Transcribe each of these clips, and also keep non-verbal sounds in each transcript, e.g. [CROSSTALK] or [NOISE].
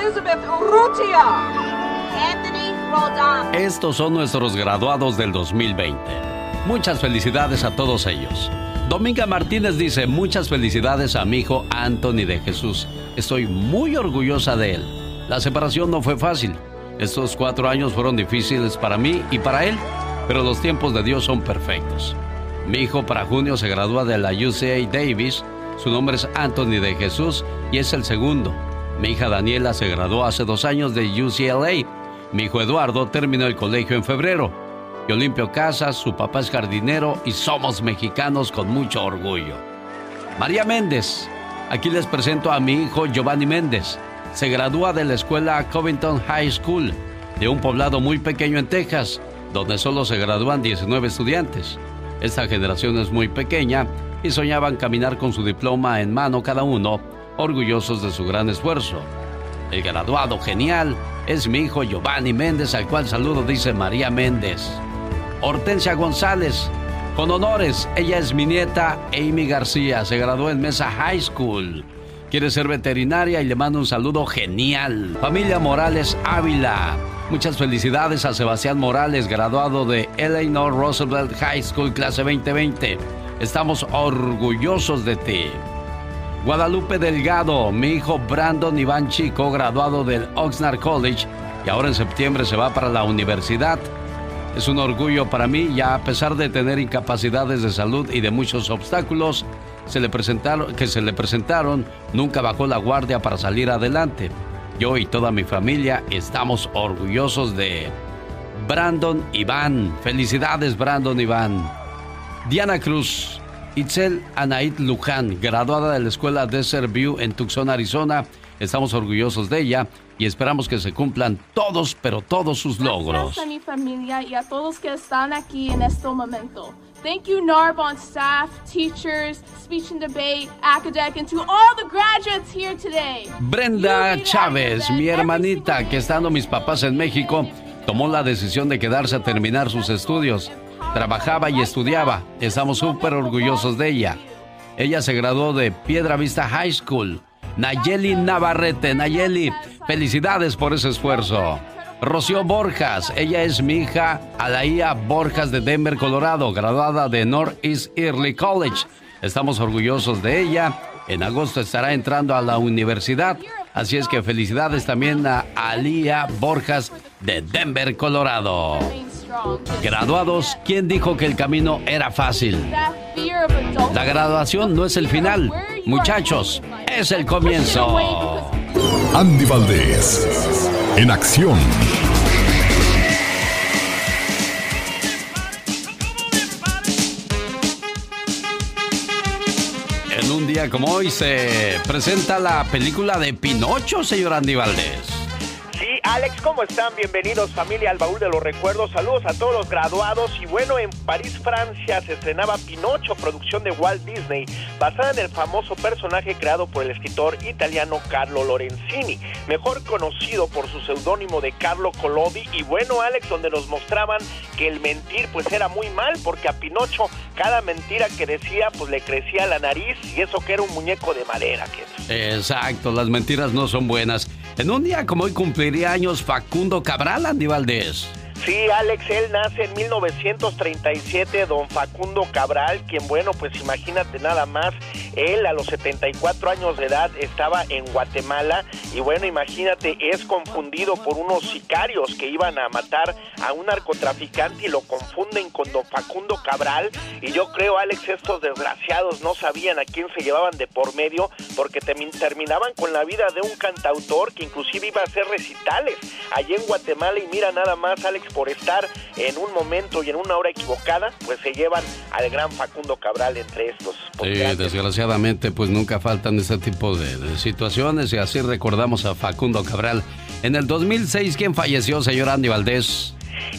Elizabeth Urrutia. Anthony Roldan. Estos son nuestros graduados del 2020. Muchas felicidades a todos ellos. Dominga Martínez dice, muchas felicidades a mi hijo Anthony de Jesús. Estoy muy orgullosa de él. La separación no fue fácil. Estos cuatro años fueron difíciles para mí y para él, pero los tiempos de Dios son perfectos. Mi hijo para junio se gradúa de la UCA Davis. Su nombre es Anthony de Jesús y es el segundo. Mi hija Daniela se graduó hace dos años de UCLA. Mi hijo Eduardo terminó el colegio en febrero. Yo limpio casas, su papá es jardinero y somos mexicanos con mucho orgullo. María Méndez. Aquí les presento a mi hijo Giovanni Méndez se gradúa de la escuela Covington High School, de un poblado muy pequeño en Texas, donde solo se gradúan 19 estudiantes. Esta generación es muy pequeña y soñaban caminar con su diploma en mano cada uno, orgullosos de su gran esfuerzo. El graduado genial es mi hijo Giovanni Méndez, al cual saludo, dice María Méndez. Hortensia González, con honores, ella es mi nieta Amy García, se graduó en Mesa High School quiere ser veterinaria y le mando un saludo genial. Familia Morales Ávila. Muchas felicidades a Sebastián Morales, graduado de Eleanor Roosevelt High School clase 2020. Estamos orgullosos de ti. Guadalupe Delgado, mi hijo Brandon Iván Chico, graduado del Oxnard College y ahora en septiembre se va para la universidad. Es un orgullo para mí, ya a pesar de tener incapacidades de salud y de muchos obstáculos, se le presentaron, que se le presentaron, nunca bajó la guardia para salir adelante. Yo y toda mi familia estamos orgullosos de Brandon Iván. Felicidades, Brandon Iván. Diana Cruz. Itzel Anaid Luján, graduada de la escuela Desert View en Tucson, Arizona. Estamos orgullosos de ella y esperamos que se cumplan todos, pero todos sus logros. Gracias a mi familia y a todos que están aquí en este momento. Thank you, Narbonne staff, teachers, speech and debate, academic, and to all the graduates here today. Brenda Chávez, mi hermanita, que estando mis papás en México, tomó la decisión de quedarse a terminar sus estudios. Trabajaba y estudiaba. Estamos súper orgullosos de ella. Ella se graduó de Piedra Vista High School. Nayeli Navarrete, Nayeli, felicidades por ese esfuerzo. Rocío Borjas, ella es mi hija Alaía Borjas de Denver, Colorado, graduada de Northeast Early College. Estamos orgullosos de ella. En agosto estará entrando a la universidad. Así es que felicidades también a Alía Borjas de Denver, Colorado. Graduados, ¿quién dijo que el camino era fácil? La graduación no es el final. Muchachos, es el comienzo. Andy Valdés, en acción. En un día como hoy se presenta la película de Pinocho, señor Andy Valdés. Alex, ¿cómo están? Bienvenidos familia al baúl de los recuerdos. Saludos a todos los graduados. Y bueno, en París, Francia, se estrenaba Pinocho, producción de Walt Disney, basada en el famoso personaje creado por el escritor italiano Carlo Lorenzini, mejor conocido por su seudónimo de Carlo Collodi. Y bueno, Alex, donde nos mostraban que el mentir pues era muy mal, porque a Pinocho cada mentira que decía pues le crecía la nariz y eso que era un muñeco de madera. Que... Exacto, las mentiras no son buenas. En un día como hoy cumpliría Facundo Cabral, Andy Valdés. Sí, Alex, él nace en 1937, don Facundo Cabral, quien, bueno, pues imagínate nada más, él a los 74 años de edad estaba en Guatemala y, bueno, imagínate, es confundido por unos sicarios que iban a matar a un narcotraficante y lo confunden con don Facundo Cabral. Y yo creo, Alex, estos desgraciados no sabían a quién se llevaban de por medio porque terminaban con la vida de un cantautor que inclusive iba a hacer recitales allí en Guatemala y mira nada más, Alex, por estar en un momento y en una hora equivocada, pues se llevan al gran Facundo Cabral entre estos. Sí, desgraciadamente, pues nunca faltan ese tipo de, situaciones y así recordamos a Facundo Cabral. En el 2006, ¿quién falleció, señor Andy Valdés?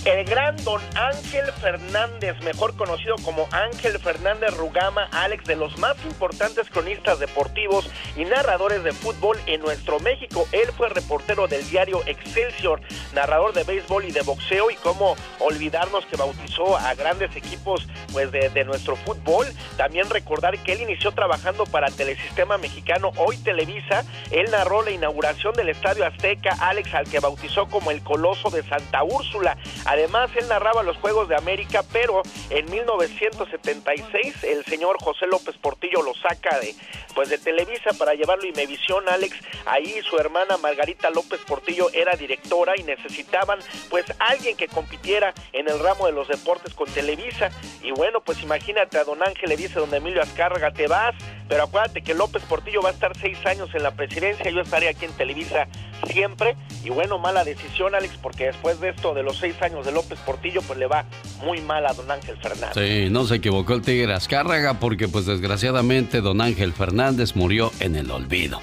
El gran don Ángel Fernández, mejor conocido como Ángel Fernández Rugama, Alex, de los más importantes cronistas deportivos y narradores de fútbol en nuestro México. Él fue reportero del diario Excelsior, narrador de béisbol y de boxeo y cómo olvidarnos que bautizó a grandes equipos pues de, de nuestro fútbol. También recordar que él inició trabajando para Telesistema Mexicano, hoy Televisa. Él narró la inauguración del Estadio Azteca, Alex, al que bautizó como el Coloso de Santa Úrsula. Además, él narraba los Juegos de América, pero en 1976 el señor José López Portillo lo saca de pues de Televisa para llevarlo a Imevisión, Alex. Ahí su hermana Margarita López Portillo era directora y necesitaban pues alguien que compitiera en el ramo de los deportes con Televisa. Y bueno, pues imagínate a don Ángel le dice don Emilio Azcárraga, te vas, pero acuérdate que López Portillo va a estar seis años en la presidencia, yo estaré aquí en Televisa siempre. Y bueno, mala decisión, Alex, porque después de esto de los seis años de López Portillo, pues le va muy mal a don Ángel Fernández. Sí, no se equivocó el Tigre Azcárraga porque pues desgraciadamente don Ángel Fernández murió en el olvido.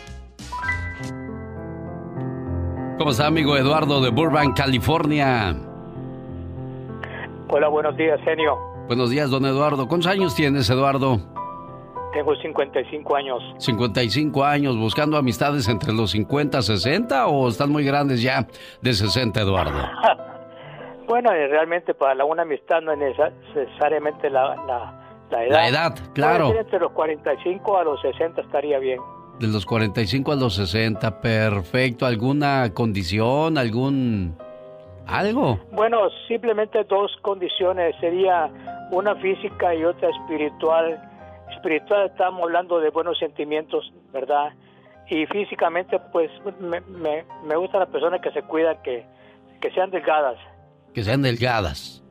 ¿Cómo está, amigo Eduardo de Burbank, California? Hola, buenos días, genio. Buenos días, don Eduardo. ¿Cuántos años tienes, Eduardo? Tengo 55 años. 55 años, buscando amistades entre los 50, 60 o están muy grandes ya de 60, Eduardo? [LAUGHS] bueno, eh, realmente para una amistad no es necesariamente la, la, edad. La edad, claro. Entre los 45 a los 60 estaría bien. De los 45 a los 60, perfecto. ¿Alguna condición, algún... algo? Bueno, simplemente dos condiciones. Sería una física y otra espiritual espiritual estamos hablando de buenos sentimientos, ¿verdad? Y físicamente, pues me, me, me gusta las personas que se cuidan, que, que sean delgadas. Que sean delgadas.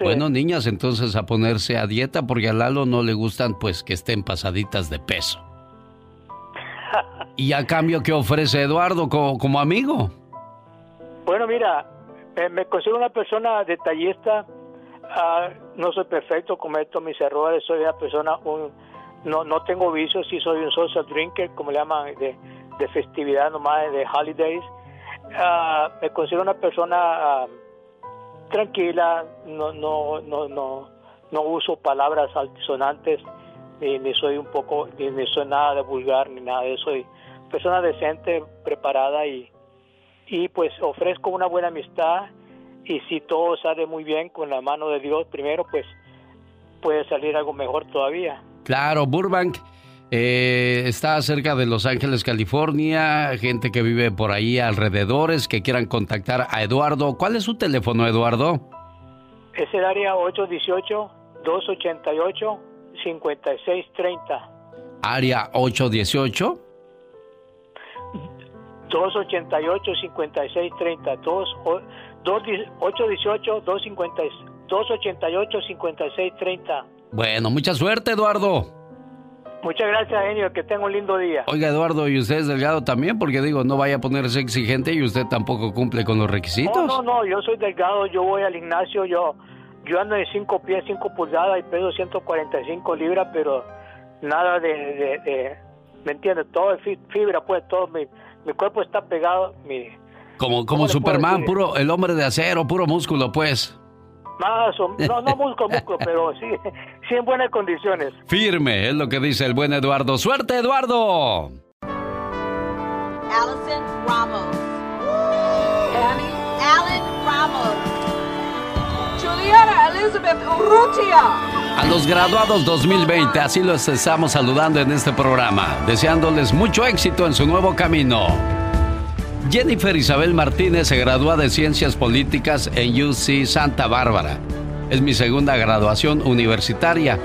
Bueno, niñas, entonces a ponerse a dieta porque a Lalo no le gustan pues que estén pasaditas de peso. [LAUGHS] ¿Y a cambio qué ofrece Eduardo como, como amigo? Bueno, mira, me considero una persona detallista, Ah, no soy perfecto, cometo mis errores, soy una persona, un, no, no tengo vicios, sí soy un social drinker, como le llaman, de, de festividad nomás, de holidays. Ah, me considero una persona ah, tranquila, no, no, no, no, no uso palabras altisonantes, ni, soy un poco, ni, ni, soy nada de vulgar, ni nada de eso. Soy persona decente, preparada y, y pues ofrezco una buena amistad y si todo sale muy bien con la mano de Dios primero, pues puede salir algo mejor todavía. Claro, Burbank eh, está cerca de Los Ángeles, California, gente que vive por ahí alrededores que quieran contactar a Eduardo. ¿Cuál es su teléfono, Eduardo? Es el área 818-288-5630. ¿Área 818? 288-5630. 818-288-5630. Bueno, mucha suerte, Eduardo. Muchas gracias, Genio. Que tenga un lindo día. Oiga, Eduardo, ¿y usted es delgado también? Porque digo, no vaya a ponerse exigente y usted tampoco cumple con los requisitos. No, no, no. Yo soy delgado. Yo voy al gimnasio. Yo, yo ando de 5 pies, 5 pulgadas y peso 145 libras, pero nada de, de, ¿me entiendes? Todo es fibra, pues, todo mi, mi cuerpo está pegado, mi, como, como Superman, puro, el hombre de acero, puro músculo, pues. Más no, no músculo, músculo, [LAUGHS] pero sí, sí en buenas condiciones. Firme, es lo que dice el buen Eduardo. ¡Suerte, Eduardo! Allison Ramos. Annie Allen Ramos. Juliana Elizabeth Urrutia. A los graduados 2020, así los estamos saludando en este programa, deseándoles mucho éxito en su nuevo camino. Jennifer Isabel Martínez se gradúa de Ciencias Políticas en UC Santa Bárbara. Es mi segunda graduación universitaria.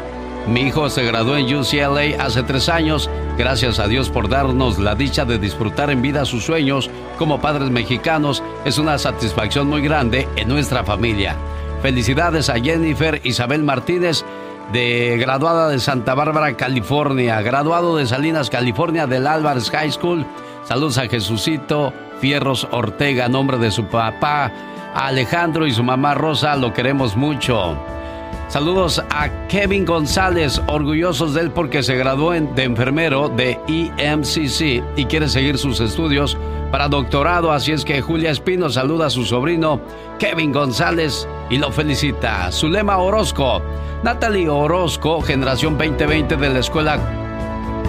Mi hijo se graduó en UCLA hace tres años, gracias a Dios por darnos la dicha de disfrutar en vida sus sueños como padres mexicanos. Es una satisfacción muy grande en nuestra familia. Felicidades a Jennifer Isabel Martínez, de graduada de Santa Bárbara, California, graduado de Salinas, California, del Álvarez High School. Saludos a Jesucito Fierros Ortega, nombre de su papá Alejandro y su mamá Rosa, lo queremos mucho. Saludos a Kevin González, orgullosos de él porque se graduó de enfermero de EMCC y quiere seguir sus estudios para doctorado. Así es que Julia Espino saluda a su sobrino Kevin González y lo felicita. Zulema Orozco, Natalie Orozco, generación 2020 de la escuela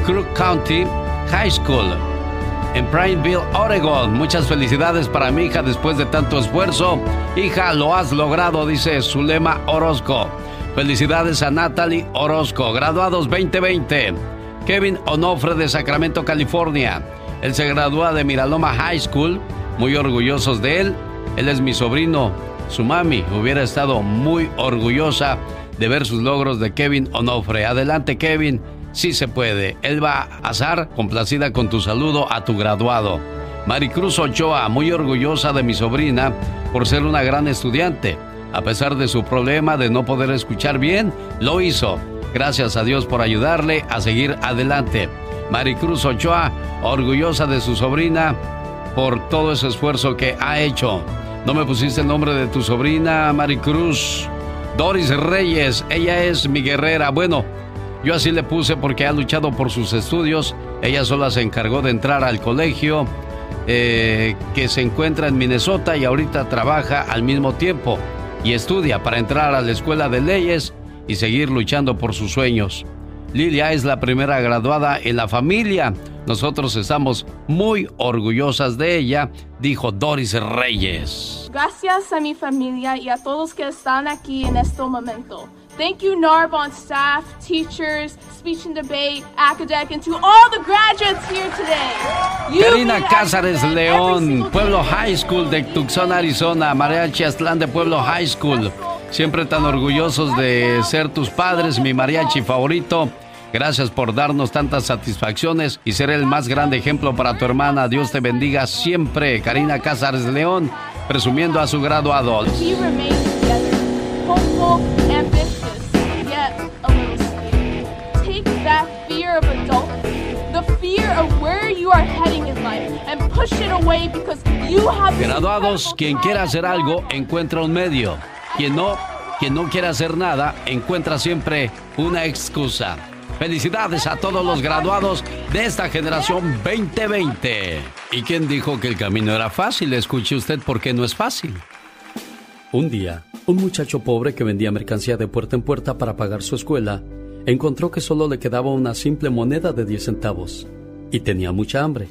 Crook County High School en Prineville, Oregon. Muchas felicidades para mi hija después de tanto esfuerzo. Hija, lo has logrado, dice Zulema Orozco. Felicidades a Natalie Orozco, graduados 2020. Kevin Onofre de Sacramento, California. Él se gradúa de Miraloma High School. Muy orgullosos de él. Él es mi sobrino. Su mami hubiera estado muy orgullosa de ver sus logros de Kevin Onofre. Adelante, Kevin. Sí se puede. Él va a azar, complacida con tu saludo a tu graduado. Maricruz Ochoa, muy orgullosa de mi sobrina por ser una gran estudiante. A pesar de su problema de no poder escuchar bien, lo hizo. Gracias a Dios por ayudarle a seguir adelante. Maricruz Ochoa, orgullosa de su sobrina por todo ese esfuerzo que ha hecho. No me pusiste el nombre de tu sobrina, Maricruz. Doris Reyes, ella es mi guerrera. Bueno, yo así le puse porque ha luchado por sus estudios. Ella sola se encargó de entrar al colegio eh, que se encuentra en Minnesota y ahorita trabaja al mismo tiempo y estudia para entrar a la escuela de leyes y seguir luchando por sus sueños. Lilia es la primera graduada en la familia. Nosotros estamos muy orgullosas de ella, dijo Doris Reyes. Gracias a mi familia y a todos que están aquí en este momento. Thank you, Narbonne staff, teachers, speech and debate, academic, and to all the graduates here today. Karina Cázares León, Pueblo High School de Tucson, Arizona, Mariachi Aztlán de Pueblo High School. Siempre tan orgullosos de ser tus padres, mi mariachi favorito. Gracias por darnos tantas satisfacciones y ser el más grande ejemplo para tu hermana. Dios te bendiga siempre. Karina Cázares León, presumiendo a su graduado. Graduados, quien quiera hacer algo encuentra un medio. Quien no, quien no quiere hacer nada encuentra siempre una excusa. Felicidades a todos los graduados de esta generación 2020. ¿Y quién dijo que el camino era fácil? Escuche usted por qué no es fácil. Un día, un muchacho pobre que vendía mercancía de puerta en puerta para pagar su escuela encontró que solo le quedaba una simple moneda de 10 centavos y tenía mucha hambre.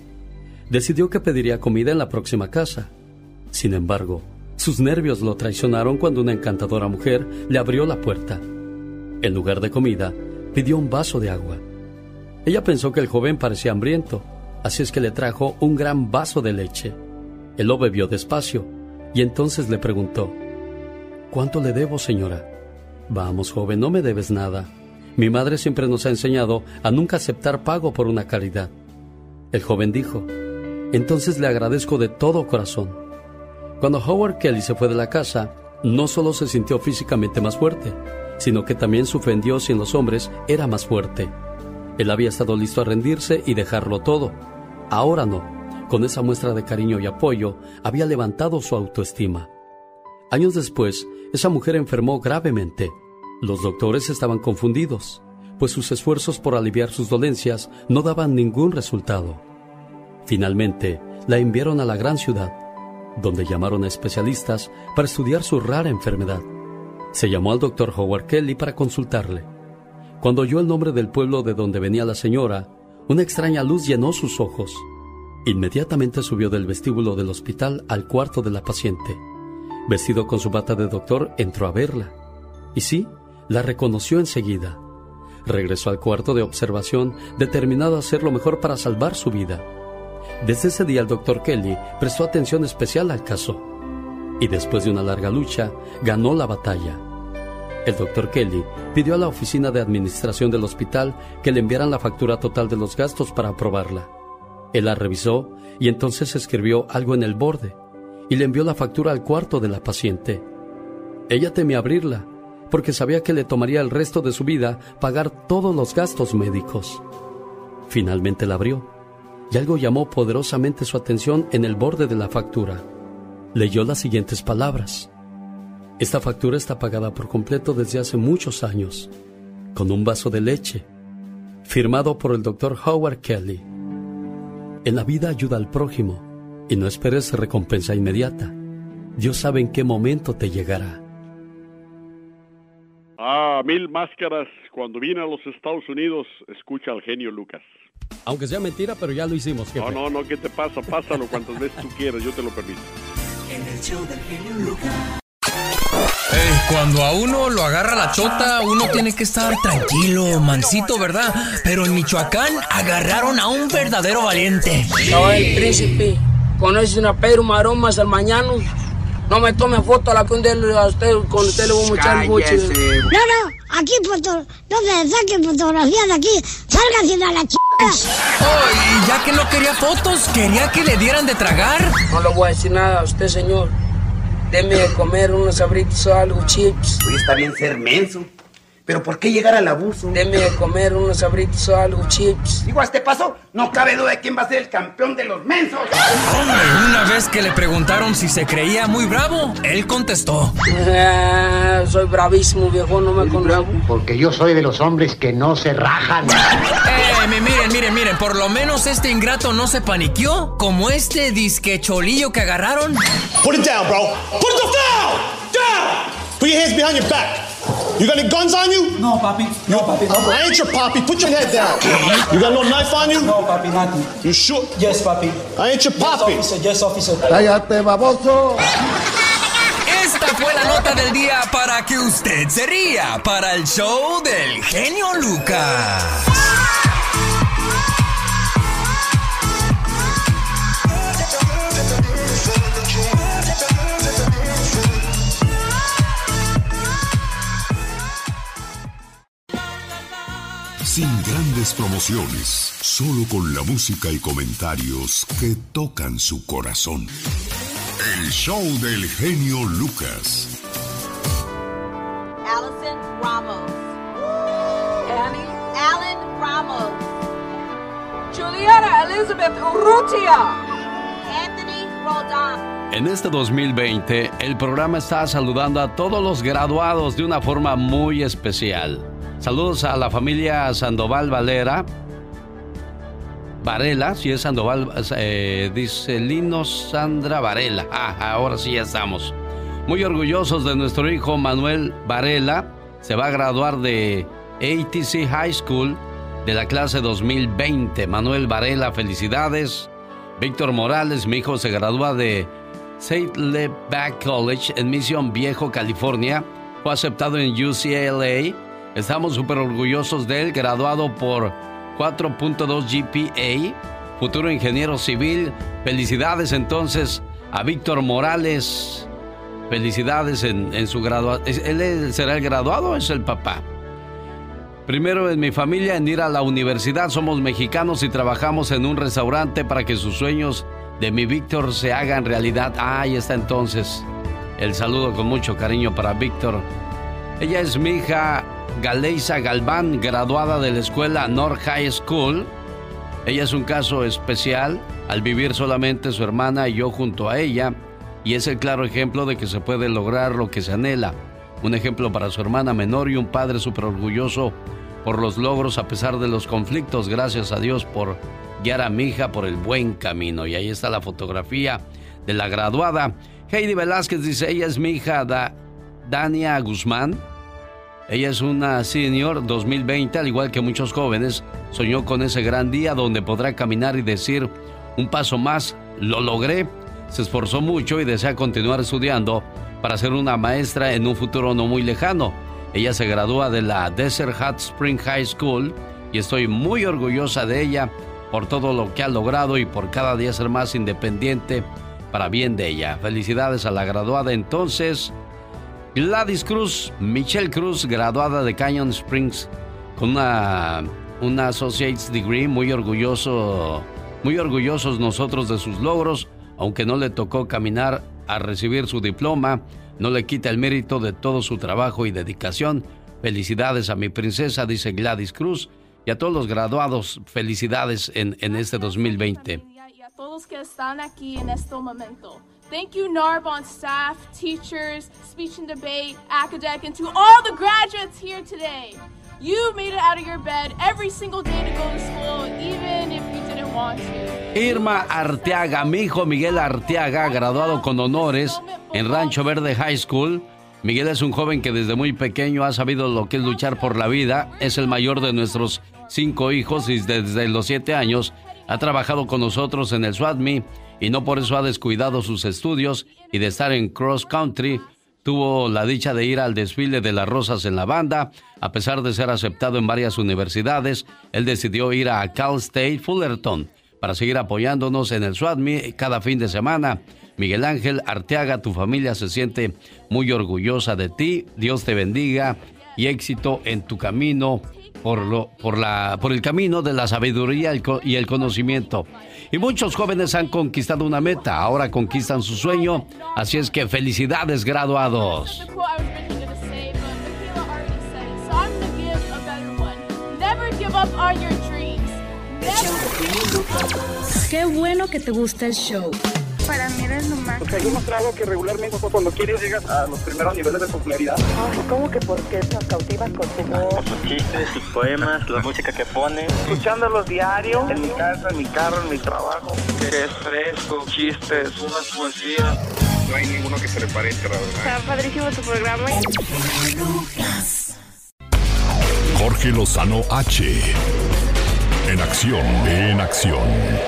Decidió que pediría comida en la próxima casa. Sin embargo, sus nervios lo traicionaron cuando una encantadora mujer le abrió la puerta. En lugar de comida, pidió un vaso de agua. Ella pensó que el joven parecía hambriento, así es que le trajo un gran vaso de leche. Él lo bebió despacio y entonces le preguntó, ¿Cuánto le debo, señora? Vamos, joven, no me debes nada. Mi madre siempre nos ha enseñado a nunca aceptar pago por una caridad. El joven dijo, entonces le agradezco de todo corazón. Cuando Howard Kelly se fue de la casa, no solo se sintió físicamente más fuerte, sino que también su fe en Dios y en los hombres era más fuerte. Él había estado listo a rendirse y dejarlo todo. Ahora no. Con esa muestra de cariño y apoyo, había levantado su autoestima. Años después, esa mujer enfermó gravemente los doctores estaban confundidos, pues sus esfuerzos por aliviar sus dolencias no daban ningún resultado. Finalmente, la enviaron a la gran ciudad, donde llamaron a especialistas para estudiar su rara enfermedad. Se llamó al doctor Howard Kelly para consultarle. Cuando oyó el nombre del pueblo de donde venía la señora, una extraña luz llenó sus ojos. Inmediatamente subió del vestíbulo del hospital al cuarto de la paciente. Vestido con su bata de doctor, entró a verla. Y sí, la reconoció enseguida. Regresó al cuarto de observación determinado a hacer lo mejor para salvar su vida. Desde ese día el doctor Kelly prestó atención especial al caso y después de una larga lucha ganó la batalla. El doctor Kelly pidió a la oficina de administración del hospital que le enviaran la factura total de los gastos para aprobarla. Él la revisó y entonces escribió algo en el borde y le envió la factura al cuarto de la paciente. Ella temía abrirla porque sabía que le tomaría el resto de su vida pagar todos los gastos médicos. Finalmente la abrió y algo llamó poderosamente su atención en el borde de la factura. Leyó las siguientes palabras. Esta factura está pagada por completo desde hace muchos años, con un vaso de leche, firmado por el doctor Howard Kelly. En la vida ayuda al prójimo y no esperes recompensa inmediata. Dios sabe en qué momento te llegará. Ah, mil máscaras. Cuando vine a los Estados Unidos, escucha al genio Lucas. Aunque sea mentira, pero ya lo hicimos, jefe. No, no, no, ¿qué te pasa? Pásalo cuantas veces tú quieras, yo te lo permito. En el show del genio Lucas. cuando a uno lo agarra la chota, uno tiene que estar tranquilo, mansito, ¿verdad? Pero en Michoacán agarraron a un verdadero valiente. Soy el príncipe. ¿Conoces a Pedro Maromas al mañana? No me tome foto a la que a usted, con usted le voy a echar mucho. No, no, aquí foto, no me saquen fotografía de aquí, salgan a la ch... Oh, y ya que no quería fotos, quería que le dieran de tragar. No le voy a decir nada a usted, señor. Deme de comer unos abritos o algo, chips. Uy, está bien ser menso. Pero ¿por qué llegar al abuso? Deme de comer unos abritos o algo, chips. Digo, a este paso, no cabe duda de quién va a ser el campeón de los mensos. Hombre, una vez que le preguntaron si se creía muy bravo, él contestó. Ah, soy bravísimo, viejo, no me conozco. Porque yo soy de los hombres que no se rajan. Eh, miren, miren, miren, por lo menos este ingrato no se paniqueó, como este disquecholillo que agarraron. Put it down, bro. Put the down! Down! Put your hands behind your back. You got any guns on you? No, papi. No, papi. No. I ain't your papi. Put your head down. You got no knife on you? No, papi, nothing. You sure? Yes, papi. I ain't your papi. Yes, officer. Yes, officer. Cállate, baboso. Esta fue la nota del día para que usted se ría para el show del genio Lucas. Sin grandes promociones, solo con la música y comentarios que tocan su corazón. El show del genio Lucas. Allison Ramos. Annie Allen Ramos. Juliana Elizabeth Urrutia. Anthony Roldan. En este 2020, el programa está saludando a todos los graduados de una forma muy especial. Saludos a la familia Sandoval Valera. Varela, si es Sandoval, eh, dice Lino Sandra Varela. Ah, ahora sí ya estamos. Muy orgullosos de nuestro hijo Manuel Varela. Se va a graduar de ATC High School de la clase 2020. Manuel Varela, felicidades. Víctor Morales, mi hijo, se gradúa de St. Back College en Mission Viejo, California. Fue aceptado en UCLA Estamos súper orgullosos de él, graduado por 4.2 GPA, futuro ingeniero civil. Felicidades entonces a Víctor Morales. Felicidades en, su graduación. ¿Él será el graduado o es el papá? Primero en mi familia en ir a la universidad. Somos mexicanos y trabajamos en un restaurante para que sus sueños de mi Víctor se hagan realidad. Ah, ahí está entonces. El saludo con mucho cariño para Víctor. Ella es mi hija Galeisa Galván, graduada de la escuela North High School. Ella es un caso especial al vivir solamente su hermana y yo junto a ella, y es el claro ejemplo de que se puede lograr lo que se anhela. Un ejemplo para su hermana menor y un padre súper orgulloso por los logros a pesar de los conflictos. Gracias a Dios por guiar a mi hija por el buen camino. Y ahí está la fotografía de la graduada. Heidi Velázquez dice, ella es mi hija Dania Guzmán ella es una senior 2020, al igual que muchos jóvenes, soñó con ese gran día donde podrá caminar y decir un paso más, lo logré. Se esforzó mucho y desea continuar estudiando para ser una maestra en un futuro no muy lejano. Ella se gradúa de la Desert Hot Spring High School y estoy muy orgullosa de ella por todo lo que ha logrado y por cada día ser más independiente para bien de ella. Felicidades a la graduada entonces. Gladys Cruz, Michelle Cruz, graduada de Canyon Springs con una, una Associate's Degree, muy orgulloso, muy orgullosos nosotros de sus logros, aunque no le tocó caminar a recibir su diploma, no le quita el mérito de todo su trabajo y dedicación. Felicidades a mi princesa, dice Gladys Cruz, y a todos los graduados, felicidades en, en este 2020. Y a todos que están aquí en este momento. Thank you, Narbonne staff, teachers, speech and debate, academic, and to all the graduates here today. You made it out of your bed every single day to go to school, even if you didn't want to. Irma Arteaga, mi hijo Miguel Arteaga, graduado con honores en Rancho Verde High School. Miguel es un joven que desde muy pequeño ha sabido lo que es luchar por la vida. Es el mayor de nuestros cinco hijos y desde los siete años ha trabajado con nosotros en el SWATMI y no por eso ha descuidado sus estudios y de estar en cross country. Tuvo la dicha de ir al desfile de las rosas en la banda. A pesar de ser aceptado en varias universidades, él decidió ir a Cal State Fullerton para seguir apoyándonos en el SWATMI cada fin de semana. Miguel Ángel Arteaga, tu familia se siente muy orgullosa de ti. Dios te bendiga y éxito en tu camino por, lo, por, la, por el camino de la sabiduría y el conocimiento. Y muchos jóvenes han conquistado una meta, ahora conquistan su sueño, así es que felicidades graduados. Qué bueno que te gusta el show para mí eres lo más. Porque hay demostrado que regularmente cuando quieres llegas a los primeros niveles de popularidad. Ay, ¿cómo que por qué nos cautivas con tu voz? Sus chistes, sus poemas, la música que pone. Escuchándolos diario, en mi casa, en mi carro, en mi trabajo. Que es fresco, chistes, unas poesías. No hay ninguno que se le parezca, la verdad. Está padrísimo tu programa. Jorge Lozano H en acción, en acción.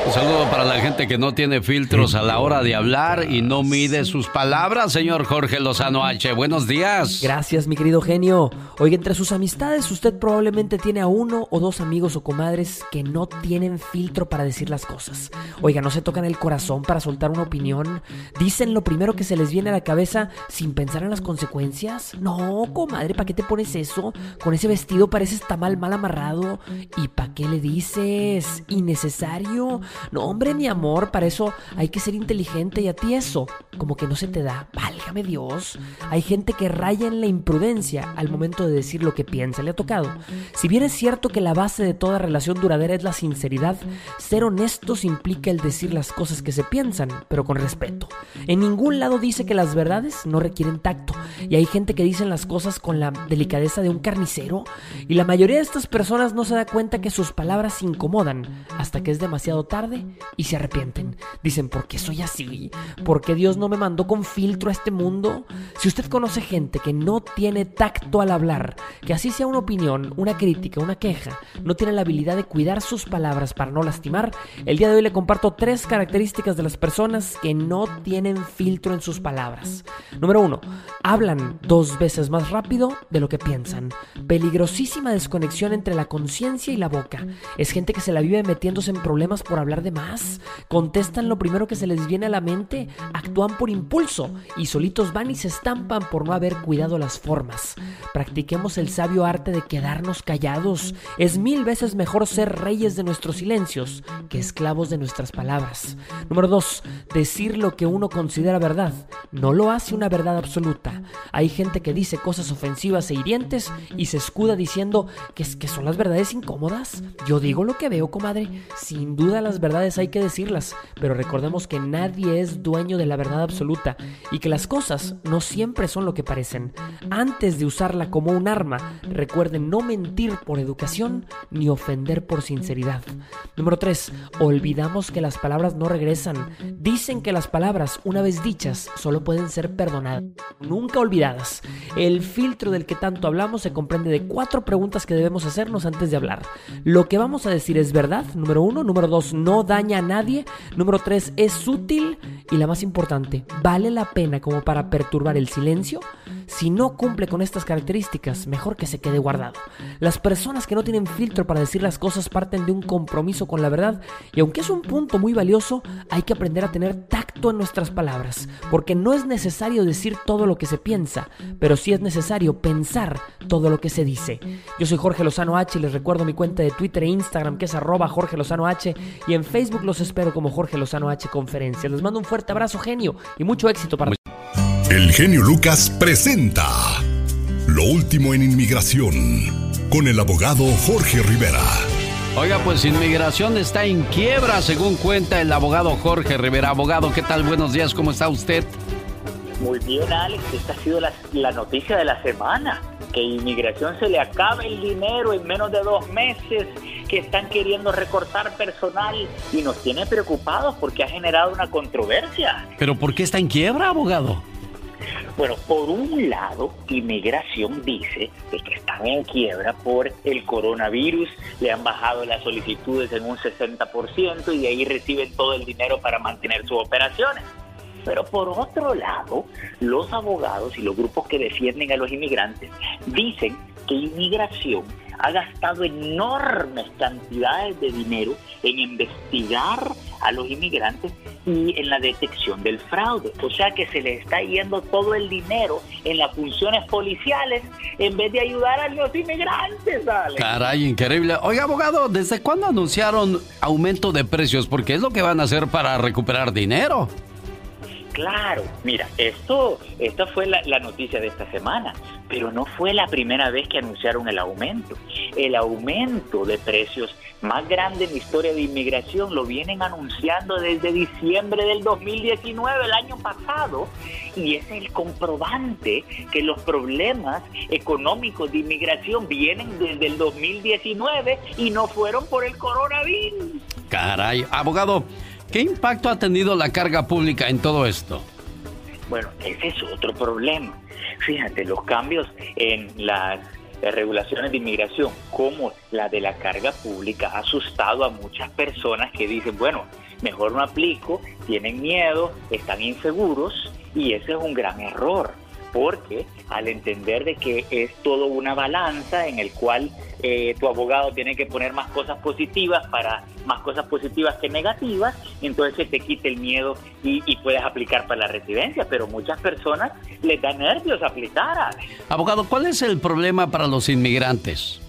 Un saludo para la gente que no tiene filtros a la hora de hablar y no mide sus palabras, señor Jorge Lozano H. Buenos días. Gracias, mi querido genio. Oiga, entre sus amistades, usted probablemente tiene a uno o dos amigos o comadres que no tienen filtro para decir las cosas. Oiga, no se tocan el corazón para soltar una opinión. Dicen lo primero que se les viene a la cabeza sin pensar en las consecuencias. No, comadre, ¿para qué te pones eso? Con ese vestido pareces tamal mal amarrado. ¿Y para qué le dices? Es innecesario. No, hombre, mi amor, para eso hay que ser inteligente y a ti eso, como que no se te da. Válgame Dios. Hay gente que raya en la imprudencia al momento de decir lo que piensa. Le ha tocado. Si bien es cierto que la base de toda relación duradera es la sinceridad, ser honestos implica el decir las cosas que se piensan, pero con respeto. En ningún lado dice que las verdades no requieren tacto. Y hay gente que dice las cosas con la delicadeza de un carnicero. Y la mayoría de estas personas no se da cuenta que sus palabras se incomodan hasta que es demasiado tarde y se arrepienten. Dicen, ¿por qué soy así? ¿Por qué Dios no me mandó con filtro a este mundo? Si usted conoce gente que no tiene tacto al hablar, que así sea una opinión, una crítica, una queja, no tiene la habilidad de cuidar sus palabras para no lastimar, el día de hoy le comparto tres características de las personas que no tienen filtro en sus palabras. Número uno, hablan dos veces más rápido de lo que piensan. Peligrosísima desconexión entre la conciencia y la boca. Es gente que se la vive metiéndose en problemas por hablar de más. Contestan lo primero que se les viene a la mente, actúan por impulso y solitos van y se estampan por no haber cuidado las formas. Practiquemos el sabio arte de quedarnos callados. Es mil veces mejor ser reyes de nuestros silencios que esclavos de nuestras palabras. Número 2. Decir lo que uno considera verdad. No lo hace una verdad absoluta. Hay gente que dice cosas ofensivas e hirientes y se escuda diciendo que, es, que son las verdades incómodas. Yo digo lo que veo, comadre. Sin duda las verdades hay que decirlas, pero recordemos que nadie es dueño de la verdad absoluta y que las cosas no siempre son lo que parecen. Antes de usarla como un arma, recuerden no mentir por educación ni ofender por sinceridad. Número 3. Olvidamos que las palabras no regresan. Dicen que las palabras, una vez dichas, solo pueden ser perdonadas, nunca olvidadas. El filtro del que tanto hablamos se comprende de cuatro preguntas que debemos hacernos antes de hablar. Lo que vamos a decir es verdad, número uno. Número dos, no daña a nadie. Número tres, es útil. Y la más importante, ¿vale la pena como para perturbar el silencio? Si no cumple con estas características, mejor que se quede guardado. Las personas que no tienen filtro para decir las cosas parten de un compromiso con la verdad y aunque es un punto muy valioso, hay que aprender a tener tacto en nuestras palabras, porque no es necesario decir todo lo que se piensa, pero sí es necesario pensar todo lo que se dice. Yo soy Jorge Lozano H y les recuerdo mi cuenta de Twitter e Instagram que es arroba Jorge Lozano H y en Facebook los espero como Jorge Lozano H Conferencia. Les mando un fuerte abrazo genio y mucho éxito para el genio Lucas presenta Lo último en inmigración con el abogado Jorge Rivera. Oiga, pues inmigración está en quiebra, según cuenta el abogado Jorge Rivera. Abogado, ¿qué tal? Buenos días, ¿cómo está usted? Muy bien, Alex. Esta ha sido la, la noticia de la semana. Que inmigración se le acaba el dinero en menos de dos meses, que están queriendo recortar personal y nos tiene preocupados porque ha generado una controversia. ¿Pero por qué está en quiebra, abogado? Bueno, por un lado, inmigración dice de que están en quiebra por el coronavirus, le han bajado las solicitudes en un 60% y de ahí reciben todo el dinero para mantener sus operaciones. Pero por otro lado, los abogados y los grupos que defienden a los inmigrantes dicen que inmigración ha gastado enormes cantidades de dinero en investigar a los inmigrantes y en la detección del fraude. O sea que se le está yendo todo el dinero en las funciones policiales en vez de ayudar a los inmigrantes. ¿vale? Caray, increíble. Oiga, abogado, ¿desde cuándo anunciaron aumento de precios? Porque es lo que van a hacer para recuperar dinero. Claro, mira, esto, esta fue la, la, noticia de esta semana, pero no fue la primera vez que anunciaron el aumento. El aumento de precios más grande en la historia de inmigración lo vienen anunciando desde diciembre del 2019, el año pasado, y es el comprobante que los problemas económicos de inmigración vienen desde el 2019 y no fueron por el coronavirus. Caray, abogado. ¿Qué impacto ha tenido la carga pública en todo esto? Bueno, ese es otro problema. Fíjate, los cambios en las regulaciones de inmigración, como la de la carga pública, ha asustado a muchas personas que dicen, bueno, mejor no aplico, tienen miedo, están inseguros y ese es un gran error porque al entender de que es todo una balanza en el cual eh, tu abogado tiene que poner más cosas positivas para más cosas positivas que negativas, entonces se te quita el miedo y, y puedes aplicar para la residencia, pero muchas personas les da nervios aplicar. Alex. Abogado, ¿cuál es el problema para los inmigrantes?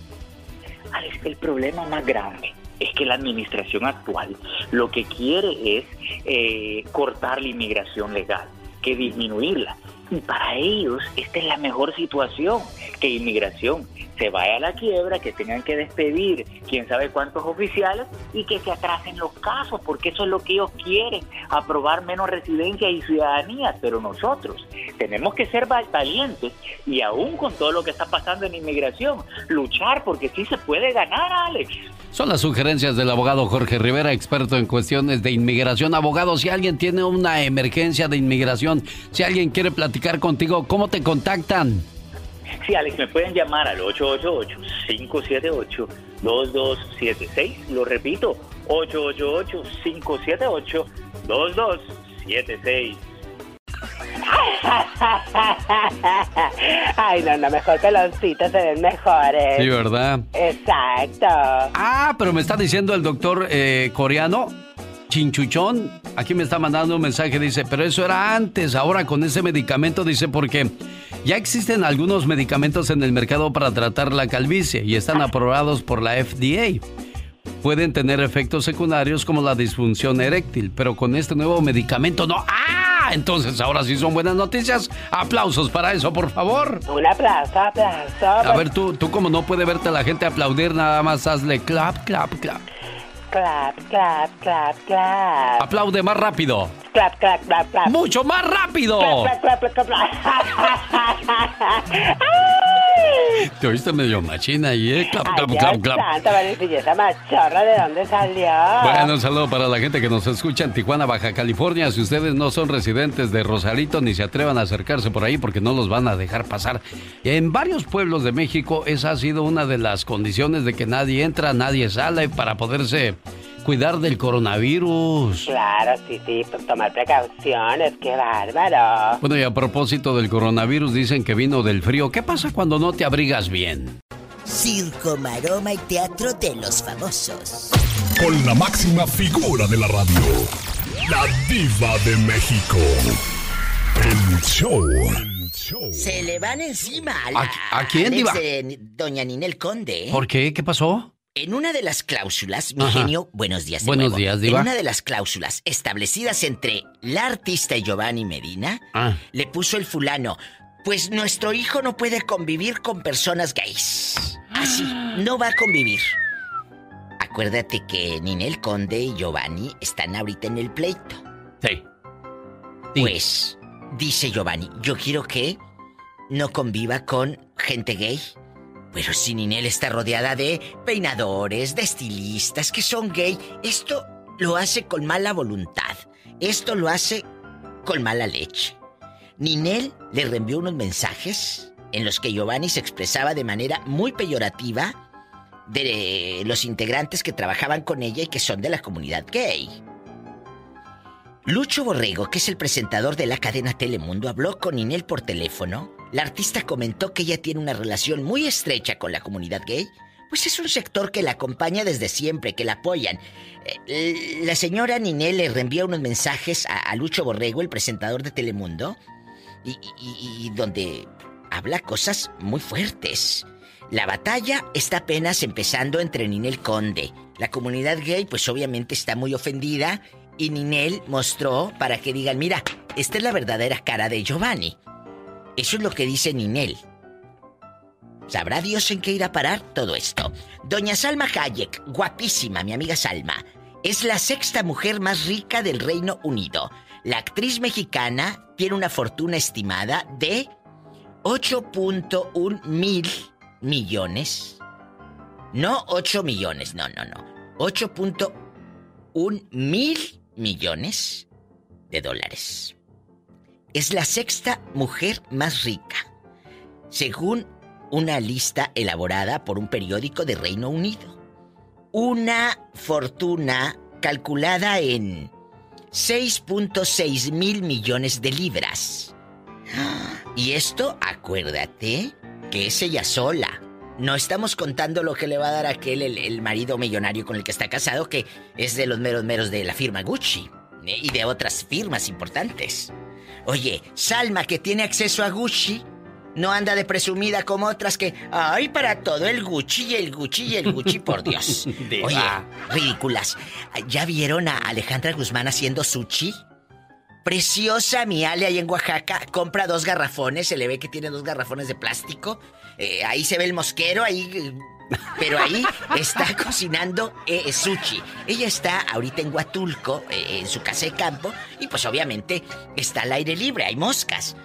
Alex, el problema más grande es que la administración actual lo que quiere es eh, cortar la inmigración legal, que disminuirla. Y para ellos esta es la mejor situación, que inmigración se vaya a la quiebra, que tengan que despedir quién sabe cuántos oficiales y que se atrasen los casos, porque eso es lo que ellos quieren, aprobar menos residencia y ciudadanía. Pero nosotros tenemos que ser valientes y aún con todo lo que está pasando en inmigración, luchar porque sí se puede ganar, Alex. Son las sugerencias del abogado Jorge Rivera, experto en cuestiones de inmigración. Abogado, si alguien tiene una emergencia de inmigración, si alguien quiere platicar contigo, ¿cómo te contactan? Sí, Alex, me pueden llamar al 888-578-2276. Lo repito, 888-578-2276. [LAUGHS] Ay, no, no, mejor peloncitos se ven mejores. Sí, ¿verdad? Exacto. Ah, pero me está diciendo el doctor eh, coreano, Chinchuchón, aquí me está mandando un mensaje, dice, pero eso era antes, ahora con ese medicamento, dice, porque ya existen algunos medicamentos en el mercado para tratar la calvicie y están aprobados por la FDA. Pueden tener efectos secundarios como la disfunción eréctil, pero con este nuevo medicamento no. ¡Ah! Entonces ahora sí son buenas noticias. Aplausos para eso, por favor. Un aplauso, aplauso. A ver, tú, tú como no puede verte la gente aplaudir, nada más hazle clap, clap, clap. Clap, clap, clap, clap. Aplaude más rápido. Clap, clap, clap, clap. ¡Mucho más rápido! Clap, clap, clap, clap, clap. [LAUGHS] Te oíste medio machina ahí, ¿eh? Clap, clap, Ay, clap, clap. santo, esa machorra, ¿de dónde salió? Bueno, un saludo para la gente que nos escucha en Tijuana, Baja California. Si ustedes no son residentes de Rosarito, ni se atrevan a acercarse por ahí porque no los van a dejar pasar. En varios pueblos de México, esa ha sido una de las condiciones de que nadie entra, nadie sale para poderse cuidar del coronavirus. Claro, sí, sí, pues tomar precauciones, qué bárbaro. Bueno, y a propósito del coronavirus, dicen que vino del frío. ¿Qué pasa cuando no te abrigas bien? Circo, maroma y teatro de los famosos. Con la máxima figura de la radio, la diva de México. El show. Se le van encima a la ¿A- a quién, diva? de Doña Ninel Conde. ¿Por qué? ¿Qué pasó? En una de las cláusulas, mi Ajá. genio, buenos días. de Buenos nuevo. días, diva. En una de las cláusulas establecidas entre la artista y Giovanni Medina, Ah. le puso el fulano, pues nuestro hijo no puede convivir con personas gays. Así, no va a convivir. acuérdate que Ninel Conde y Giovanni están ahorita en el pleito. Sí. Pues, dice Giovanni, yo quiero que no conviva con gente gay. Pero si Ninel está rodeada de peinadores, de estilistas que son gay, esto lo hace con mala voluntad. Esto lo hace con mala leche. Ninel le reenvió unos mensajes en los que Giovanni se expresaba de manera muy peyorativa de los integrantes que trabajaban con ella y que son de la comunidad gay. Lucho Borrego, que es el presentador de la cadena Telemundo, habló con Ninel por teléfono. La artista comentó que ella tiene una relación muy estrecha con la comunidad gay, pues es un sector que la acompaña desde siempre, que la apoyan. Eh, la señora Ninel le reenvió unos mensajes a, Lucho Borrego, el presentador de Telemundo, y donde habla cosas muy fuertes. La batalla está apenas empezando entre Ninel Conde. La comunidad gay pues obviamente está muy ofendida y Ninel mostró para que digan, mira, esta es la verdadera cara de Giovanni. Eso es lo que dice Ninel. ¿Sabrá Dios en qué irá a parar todo esto? Doña Salma Hayek, guapísima, mi amiga Salma, es la sexta mujer más rica del Reino Unido. La actriz mexicana tiene una fortuna estimada de 8.1 mil millones. No 8 millones, no, no, no. 8.1 mil millones de dólares. Es la sexta mujer más rica, según una lista elaborada por un periódico de Reino Unido. Una fortuna calculada en 6.6 mil millones de libras. Y esto, acuérdate, que es ella sola. No estamos contando lo que le va a dar a aquel el, marido millonario con el que está casado, que es de los meros meros de la firma Gucci ¿eh? y de otras firmas importantes. Oye, Salma, que tiene acceso a Gucci, no anda de presumida como otras que, ay, para todo el Gucci y el Gucci y el Gucci, por Dios. [LAUGHS] Oye, ridículas. ¿Ya vieron a Alejandra Guzmán haciendo sushi? Preciosa mi Ale ahí en Oaxaca. Compra dos garrafones. Se le ve que tiene dos garrafones de plástico. Eh, ahí se ve el mosquero, ahí. Pero ahí está [LAUGHS] cocinando eh, sushi. Ella está ahorita en Huatulco, eh, en su casa de campo, y pues obviamente está al aire libre, hay moscas.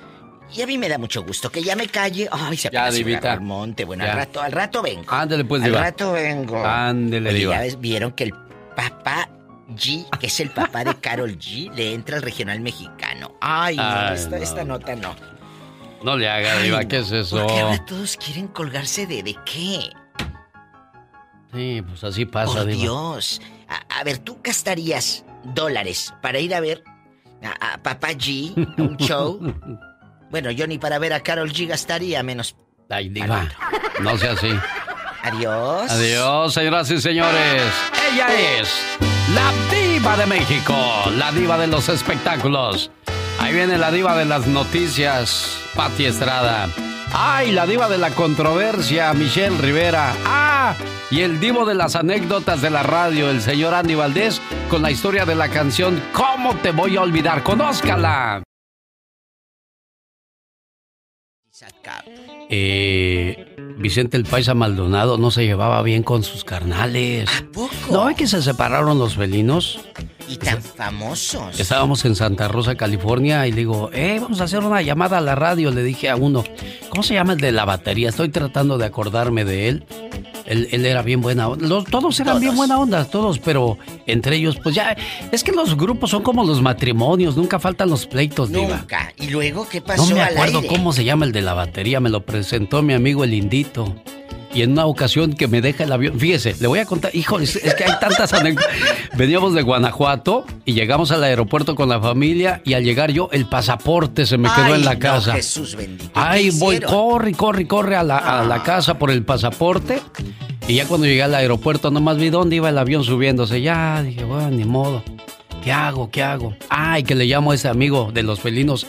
Y a mí me da mucho gusto que ella me calle. Ay, se ya, divita. al monte. Bueno, al rato, al rato vengo. Ándale, pues, Al rato vengo. Ándale, Ya vieron que el papá G, que es el papá de Carol G, le entra al regional mexicano. Ay, no, esta, nota no. No le haga, Diva, ¿qué es eso? Porque ahora todos quieren colgarse de, de qué. Sí, pues así pasa, Por Dios. A, ver, ¿tú gastarías dólares para ir a ver a, Papá G, un show? [LAUGHS] bueno, yo ni para ver a Carol G gastaría, menos... Ay, Diva, no sea así. Adiós. Adiós, señoras y señores. Ella es la diva de México, la diva de los espectáculos. Ahí viene la diva de las noticias, Patti Estrada. ¡Ay, la diva de la controversia, Michelle Rivera! ¡Ah! Y el divo de las anécdotas de la radio, el señor Andy Valdés, con la historia de la canción ¿Cómo te voy a olvidar? ¡Conózcala! Eh, Vicente el Paisa Maldonado no se llevaba bien con sus carnales. ¿A poco? ¿No es que se separaron los felinos? Y tan famosos. Estábamos en Santa Rosa, California, y le digo, eh, vamos a hacer una llamada a la radio. Le dije a uno, ¿cómo se llama el de la batería? Estoy tratando de acordarme de él. Él, era bien buena onda. todos eran bien buena onda, todos, pero entre ellos, pues ya. Es que los grupos son como los matrimonios, nunca faltan los pleitos, Nunca. ¿Y luego qué pasó? No me acuerdo cómo se llama el de la batería, me lo presentó mi amigo el Indito. Y en una ocasión que me deja el avión, fíjese, le voy a contar, híjole, es que hay tantas anécdotas. [LAUGHS] Veníamos de Guanajuato y llegamos al aeropuerto con la familia y al llegar yo el pasaporte se me quedó en la casa. Jesús bendito. Ay, voy, corre, corre, corre a la, a la ah. casa por el pasaporte. Y ya cuando llegué al aeropuerto nomás vi dónde iba el avión subiéndose. Ya dije, bueno, ni modo. ¿Qué hago? ¿Qué hago? Ay, que le llamo a ese amigo de los felinos.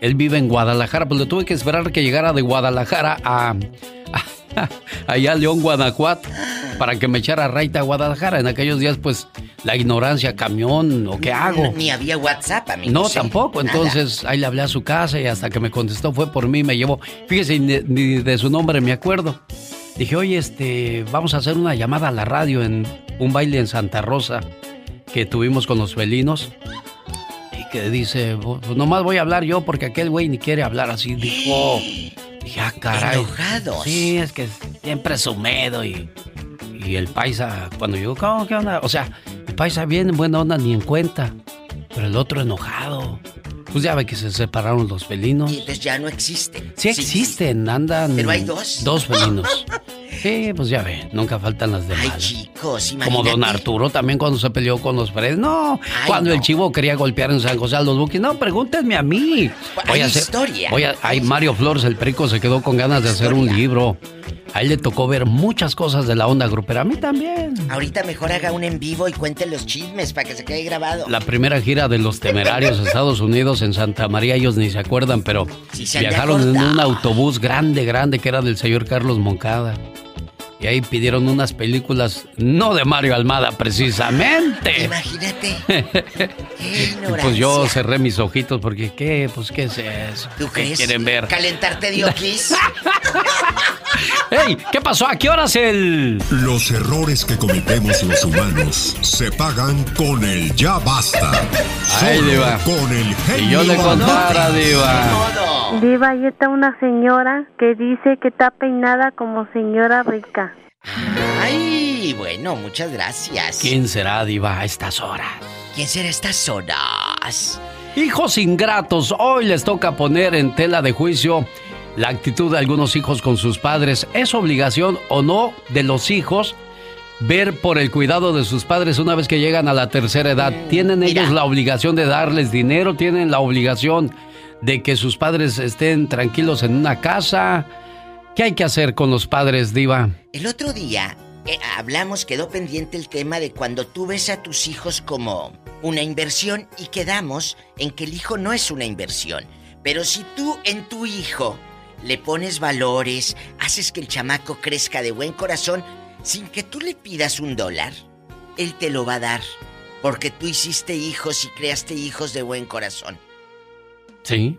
Él vive en Guadalajara, pues le tuve que esperar que llegara de Guadalajara a, [LAUGHS] allá a León, Guanajuato, para que me echara raita a Guadalajara. En aquellos días, pues, la ignorancia, camión, ¿o qué hago? Ni había WhatsApp, amigo. No, tampoco. Entonces, ahí le hablé a su casa y hasta que me contestó fue por mí, me llevó. Fíjese, ni, de su nombre me acuerdo. Dije, oye, este, vamos a hacer una llamada a la radio en un baile en Santa Rosa que tuvimos con los felinos. Y que dice, pues nomás voy a hablar yo porque aquel güey ni quiere hablar así. Dijo, [GASPS] dije, ah, caray. Enojados. Sí, es que siempre sumedo y, y el paisa, cuando yo, ¿cómo, qué onda? O sea, el paisa viene en buena onda ni en cuenta, pero el otro enojado. Pues ya ve que se separaron los felinos. Y entonces ya no existen. Sí existen, andan. Pero hay dos. Dos felinos. [LAUGHS] Sí, pues ya ve, nunca faltan las demás. Ay, chicos, Como don Arturo también cuando se peleó con los Fred. No, cuando el chivo quería golpear en San José a los Buquis. No, pregúntenme a mí. Hay a hacer, historia. Voy a, hay Mario Flores, el perico, se quedó con ganas de hacer un libro. A él le tocó ver muchas cosas de la onda grupera. A mí también. Ahorita mejor haga un en vivo y cuente los chismes para que se quede grabado. La primera gira de los temerarios Estados Unidos en Santa María, ellos ni se acuerdan, pero viajaron en un autobús grande, grande que era del señor Carlos Moncada. Y ahí pidieron unas películas, no de Mario Almada precisamente. Imagínate. [LAUGHS] Qué pues yo cerré mis ojitos porque, ¿qué? Pues, ¿qué es eso? ¿Tú ¿Qué crees? quieren ver? ¿Calentarte [LAUGHS] de oquis? ¡Ey! ¿Qué pasó? ¿A qué horas el...? Los errores que cometemos los humanos se pagan con el ya basta. Ay, Solo Diva. Con el genio Y yo le contara, Diva. Diva, ahí está una señora que dice que está peinada como señora rica. Ay, bueno, muchas gracias. ¿Quién será, Diva, a estas horas? ¿Quién será estas horas? Hijos ingratos, hoy les toca poner en tela de juicio la actitud de algunos hijos con sus padres. ¿Es obligación o no de los hijos ver por el cuidado de sus padres una vez que llegan a la tercera edad? ¿Tienen ellos la obligación de darles dinero? ¿Tienen la obligación de que sus padres estén tranquilos en una casa? ¿Qué hay que hacer con los padres, Diva? El otro día eh, hablamos, quedó pendiente el tema de cuando tú ves a tus hijos como una inversión y quedamos en que el hijo no es una inversión. Pero si tú en tu hijo le pones valores, haces que el chamaco crezca de buen corazón, sin que tú le pidas un dólar, él te lo va a dar. Porque tú hiciste hijos y creaste hijos de buen corazón. Sí.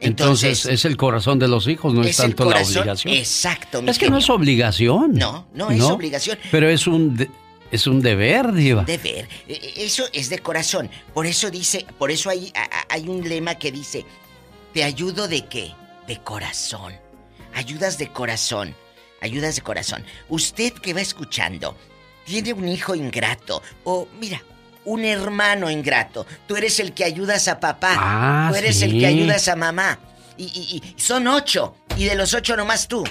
Entonces, es el corazón de los hijos, no es, tanto la obligación. exacto, mi Es que no es obligación. No, no es obligación. Pero es un de- es un deber, diva. Deber. E- e- Eso es de corazón. Por eso dice, por eso hay, hay un lema que dice, ¿te ayudo de qué? De corazón. Ayudas de corazón. Ayudas de corazón. Usted que va escuchando, tiene un hijo ingrato o, mira, un hermano ingrato. Tú eres el que ayudas a papá. Ah, Tú eres el que ayudas a mamá. Y, y- y son ocho. Y de los ocho nomás tú.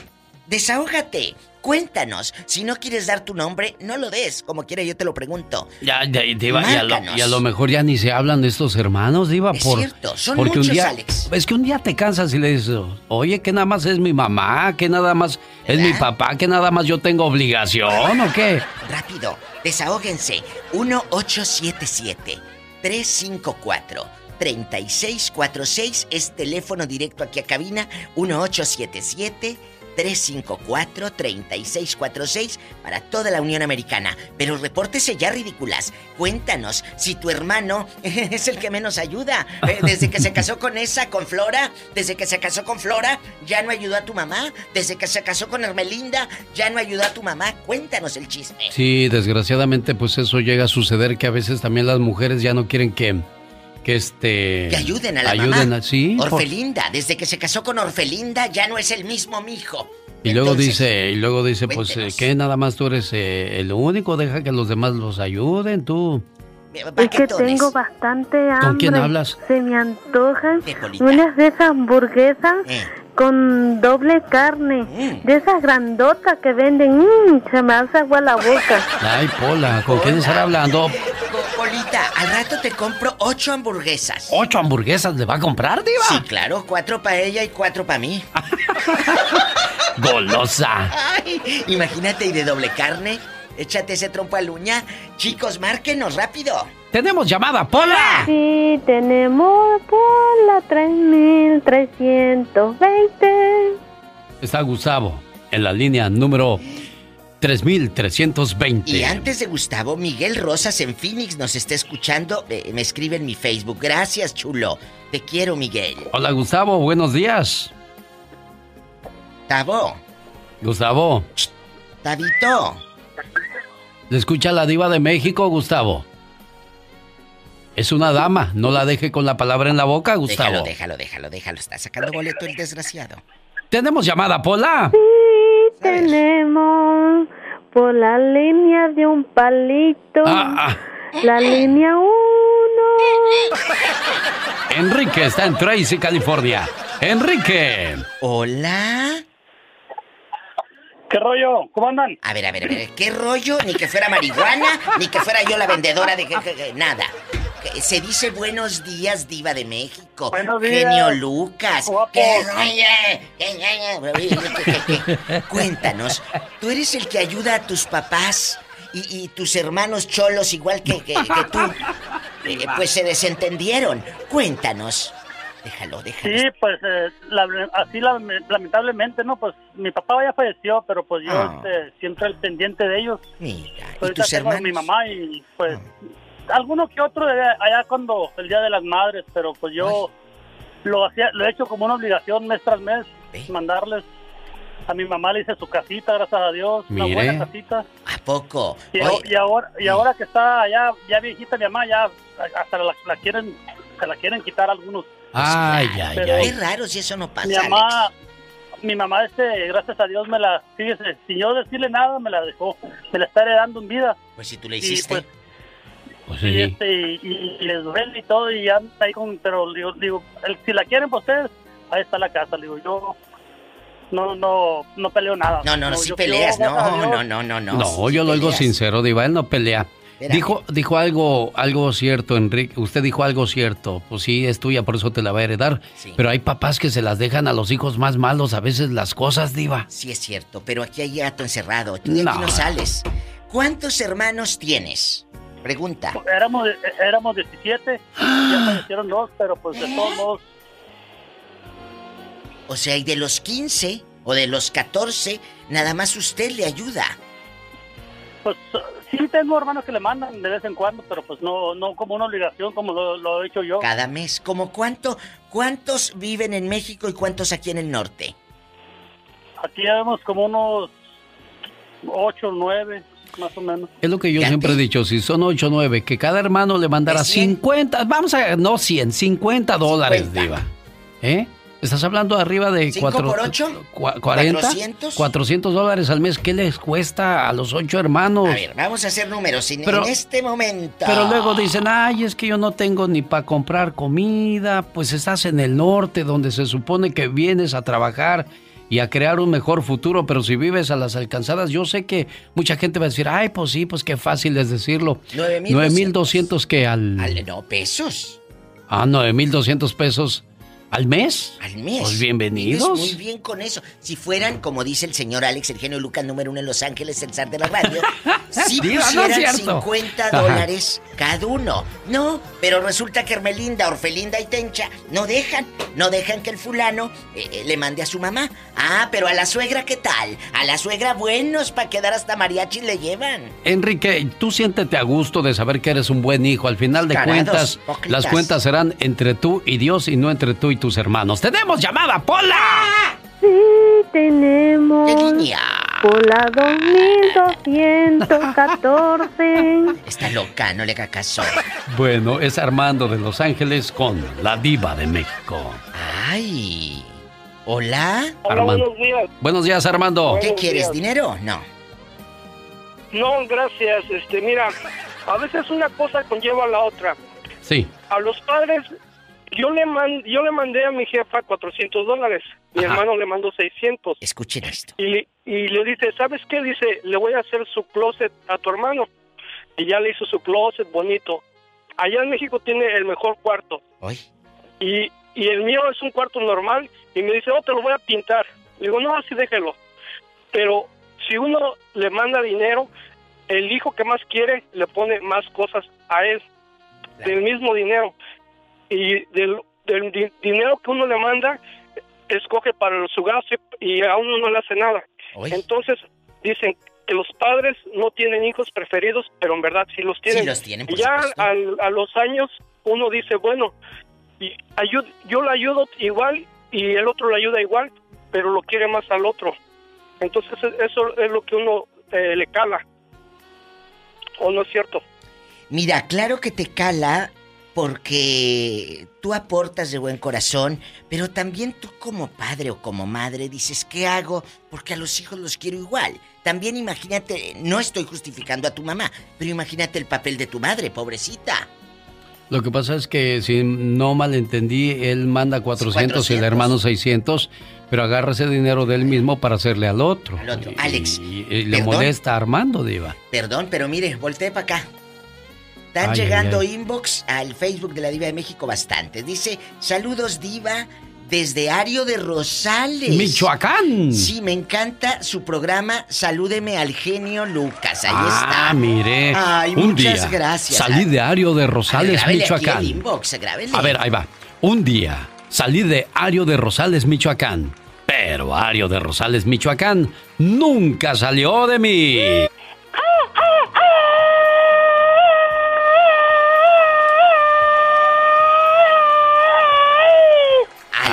Desahógate. Cuéntanos. Si no quieres dar tu nombre, no lo des. Como quiera, yo te lo pregunto. Ya, ya, diva, y, a lo, y a lo mejor ya ni se hablan de estos hermanos, diva, Es por cierto, son porque un muchos, día, Alex. es que un día te cansas y le dices, oye, que nada más es mi mamá, que nada más es mi papá, que nada más yo tengo obligación o qué. Rápido, desahóguense. 1877 354 3646 es teléfono directo aquí a cabina 1877 354 3646 para toda la Unión Americana. Pero repórtese ya ridículas. Cuéntanos si tu hermano [LAUGHS] es el que menos ayuda. Eh, Desde que se casó con esa, con Flora, desde que se casó con Flora, ya no ayudó a tu mamá. Desde que se casó con Hermelinda, ya no ayudó a tu mamá. Cuéntanos el chisme. Sí, desgraciadamente pues eso llega a suceder que a veces también las mujeres ya no quieren que que este Que ayuden a la ayuden mamá. a- sí, por- Orfelinda, desde que se casó con Orfelinda ya no es el mismo mijo. y luego dice y luego dice pues eh, que nada más tú eres eh, el único, deja que los demás los ayuden tú. Es que tengo bastante hambre. ¿Con quién hablas? Se me antojan unas de esas hamburguesas Eh. con doble carne. De esas grandotas que venden. Mm, se me hace agua la boca. Ay, Pola, ¿con quién estar hablando? Polita, al rato te compro ocho hamburguesas. ¿Ocho hamburguesas le va a comprar, diva? Sí, claro, cuatro para ella y cuatro para mí. [LAUGHS] Golosa. Ay, imagínate y de doble carne. Échate ese trompo a uña. Chicos, márquenos rápido. Tenemos llamada, Pola. Sí, tenemos por la 3320. Está Gustavo en la línea número 3320. Y antes de Gustavo, Miguel Rosas en Phoenix nos está escuchando. Eh, me escribe en mi Facebook. Gracias, chulo. Te quiero, Miguel. Hola Gustavo, buenos días. Tavo. Gustavo. Tabito. ¿Le escucha la diva de México, Gustavo? Es una dama, no la deje con la palabra en la boca, Gustavo. Déjalo, déjalo, déjalo, déjalo. Está sacando boleto el desgraciado. Tenemos llamada, Pola. Sí, tenemos por la línea de un palito. Ah, La línea uno. Enrique está en Tracy, California. Enrique. Hola. ¿Qué rollo? ¿Cómo andan? A ver, a ver, a ver. ¿Qué rollo? Ni que fuera marihuana, ni que fuera yo la vendedora de... nada. Se dice buenos días, diva de México. Buenos días. Genio Lucas. [LAUGHS] Cuéntanos, ¿tú eres el que ayuda a tus papás y, y tus hermanos cholos igual que, que- que tú? [LAUGHS] Eh, pues se desentendieron. Cuéntanos. Déjalo, déjalo. Sí, pues eh, la- así la- lamentablemente, ¿no? Pues mi papá ya falleció, pero pues yo Ah. este, siempre al pendiente de ellos. Mira, Pues ¿y ahorita tus hermanos? Ah. mi mamá y pues alguno que otro de allá cuando el Día de las Madres, pero pues yo lo hacía, lo he hecho como una obligación mes tras mes, mandarles a mi mamá le hice su casita, gracias a Dios, Mire. una buena casita. ¿A poco? Y, Oye, y ahora y ahora que está ya ya viejita mi mamá ya hasta la, la quieren se la quieren quitar algunos. Ay, ay, ay. Qué raro si eso no pasa, Mi Alex. mamá, mi mamá, este, gracias a Dios, me la, fíjese, sin yo decirle nada, me la dejó, me la está heredando en vida. Pues si tú le Y, hiciste. Pues, y, este, y, les duele y todo, y anda ahí con, pero digo, digo el- si la quieren para ustedes, ahí está la casa, digo, yo no, no, no peleo nada. No, no, no, si peleas, no, no, no, no, no. No, yo lo oigo peleas. sincero, Diva, él no pelea. Dijo, dijo algo, algo cierto, Enrique. Usted dijo algo cierto. Pues sí, es tuya, por eso te la va a heredar. Pero hay papás que se las dejan a los hijos más malos a veces las cosas, Diva. Sí es cierto, pero aquí hay gato encerrado. Tú de aquí no sales. ¿Cuántos hermanos tienes? Pregunta. Éramos, éramos 17, ya [GASPS] fallecieron dos, pero pues de todos modos, O sea, y de los 15 o de los 14, nada más usted le ayuda. pues sí tengo hermanos que le mandan de vez en cuando, pero pues no, no como una obligación como lo, lo he hecho yo. Cada mes. ¿Cómo cuánto? ¿Cuántos viven en México y cuántos aquí en el norte? Aquí ya vemos como unos 8 o 9, más o menos. Es lo que yo siempre he dicho, si son 8 o 9, que cada hermano le mandara 50, vamos a, no 100, 50 dólares, Diva. ¿Eh? Estás hablando arriba de ¿Cinco cuatro- por ocho? cua- 40, ¿400? 400 dólares al mes. ¿Qué les cuesta a los ocho hermanos? A ver, vamos a hacer números en, Pero- en este momento. Pero luego dicen, ay, es que yo no tengo ni para comprar comida, pues estás en el norte donde se supone que vienes a trabajar y a crear un mejor futuro, pero si vives a las alcanzadas, yo sé que mucha gente va a decir, ay, pues sí, pues qué fácil es decirlo. 9,200. 9,200 que al... Al- no, pesos. Ah, 9,200 pesos al mes. Al mes. Pues Vives bienvenidos. muy bien con eso. Si fueran, como dice el señor Alex, el genio Lucas número uno en Los Ángeles, el zar de la radio, [LAUGHS] si no pusieran cierto. 50 Ajá. dólares cada uno. No, pero resulta que Hermelinda, Orfelinda y Tencha no dejan, no dejan que el fulano eh, eh, le mande a su mamá. Ah, pero a la suegra, ¿qué tal? A la suegra buenos para quedar hasta mariachi le llevan. Enrique, tú siéntete a gusto de saber que eres un buen hijo. Al final de Carados, cuentas, las cuentas serán entre tú y Dios y no entre tú y tus hermanos. ¡Tenemos llamada, Pola! Sí, tenemos por la 2214. [LAUGHS] Está loca, no le haga caso. Bueno, es Armando de Los Ángeles con la diva de México. Ay. ¿Hola? Armando. buenos días. Buenos días, Armando. ¿Qué quieres? ¿Dinero? No. No, gracias. Este, mira, a veces una cosa conlleva a la otra. Sí. A los padres, yo le, man- yo le mandé a mi jefa 400 dólares. Mi Ajá. hermano le mandó 600. Escuchen esto. Y, y le dice, ¿sabes qué? Dice, le voy a hacer su closet a tu hermano. Y ya le hizo su closet bonito. Allá en México tiene el mejor cuarto. Ay. Y, y el mío es un cuarto normal. Y me dice, oh, te lo voy a pintar. Le digo, no, así déjelo. Pero si uno le manda dinero, el hijo que más quiere le pone más cosas a él. Del mismo dinero. Y del, del di- dinero que uno le manda, escoge para su gasto y a uno no le hace nada. Entonces, dicen que los padres no tienen hijos preferidos, pero en verdad sí los tienen. Sí los tienen, por y ya al- a los años uno dice, bueno, y ayu- yo le ayudo igual y el otro le ayuda igual, pero lo quiere más al otro. Entonces e- eso es lo que uno eh, le cala. ¿O no es cierto? Mira, claro que te cala porque tú aportas de buen corazón, pero también tú como padre o como madre dices, ¿qué hago? Porque a los hijos los quiero igual. También imagínate, no estoy justificando a tu mamá, pero imagínate el papel de tu madre, pobrecita. Lo que pasa es que si no malentendí, él manda 400, y el hermano 600, pero agarra ese dinero de él mismo para hacerle al otro. Al otro. Y- Alex, Y, y le molesta a Armando, Diva. Perdón, pero mire, volteé para acá. Están Ay, llegando ay, ay. inbox al Facebook de la Diva de México bastante. Dice, saludos Diva desde Ario de Rosales. Michoacán. Sí, me encanta su programa. Salúdeme al genio Lucas. Ahí ah, está. mire. Ay, un muchas día gracias. salí de Ario de Rosales, A ver, grábele aquí Michoacán. el inbox, grábele. A ver, ahí va. Un día salí de Ario de Rosales, Michoacán. Pero Ario de Rosales, Michoacán nunca salió de mí.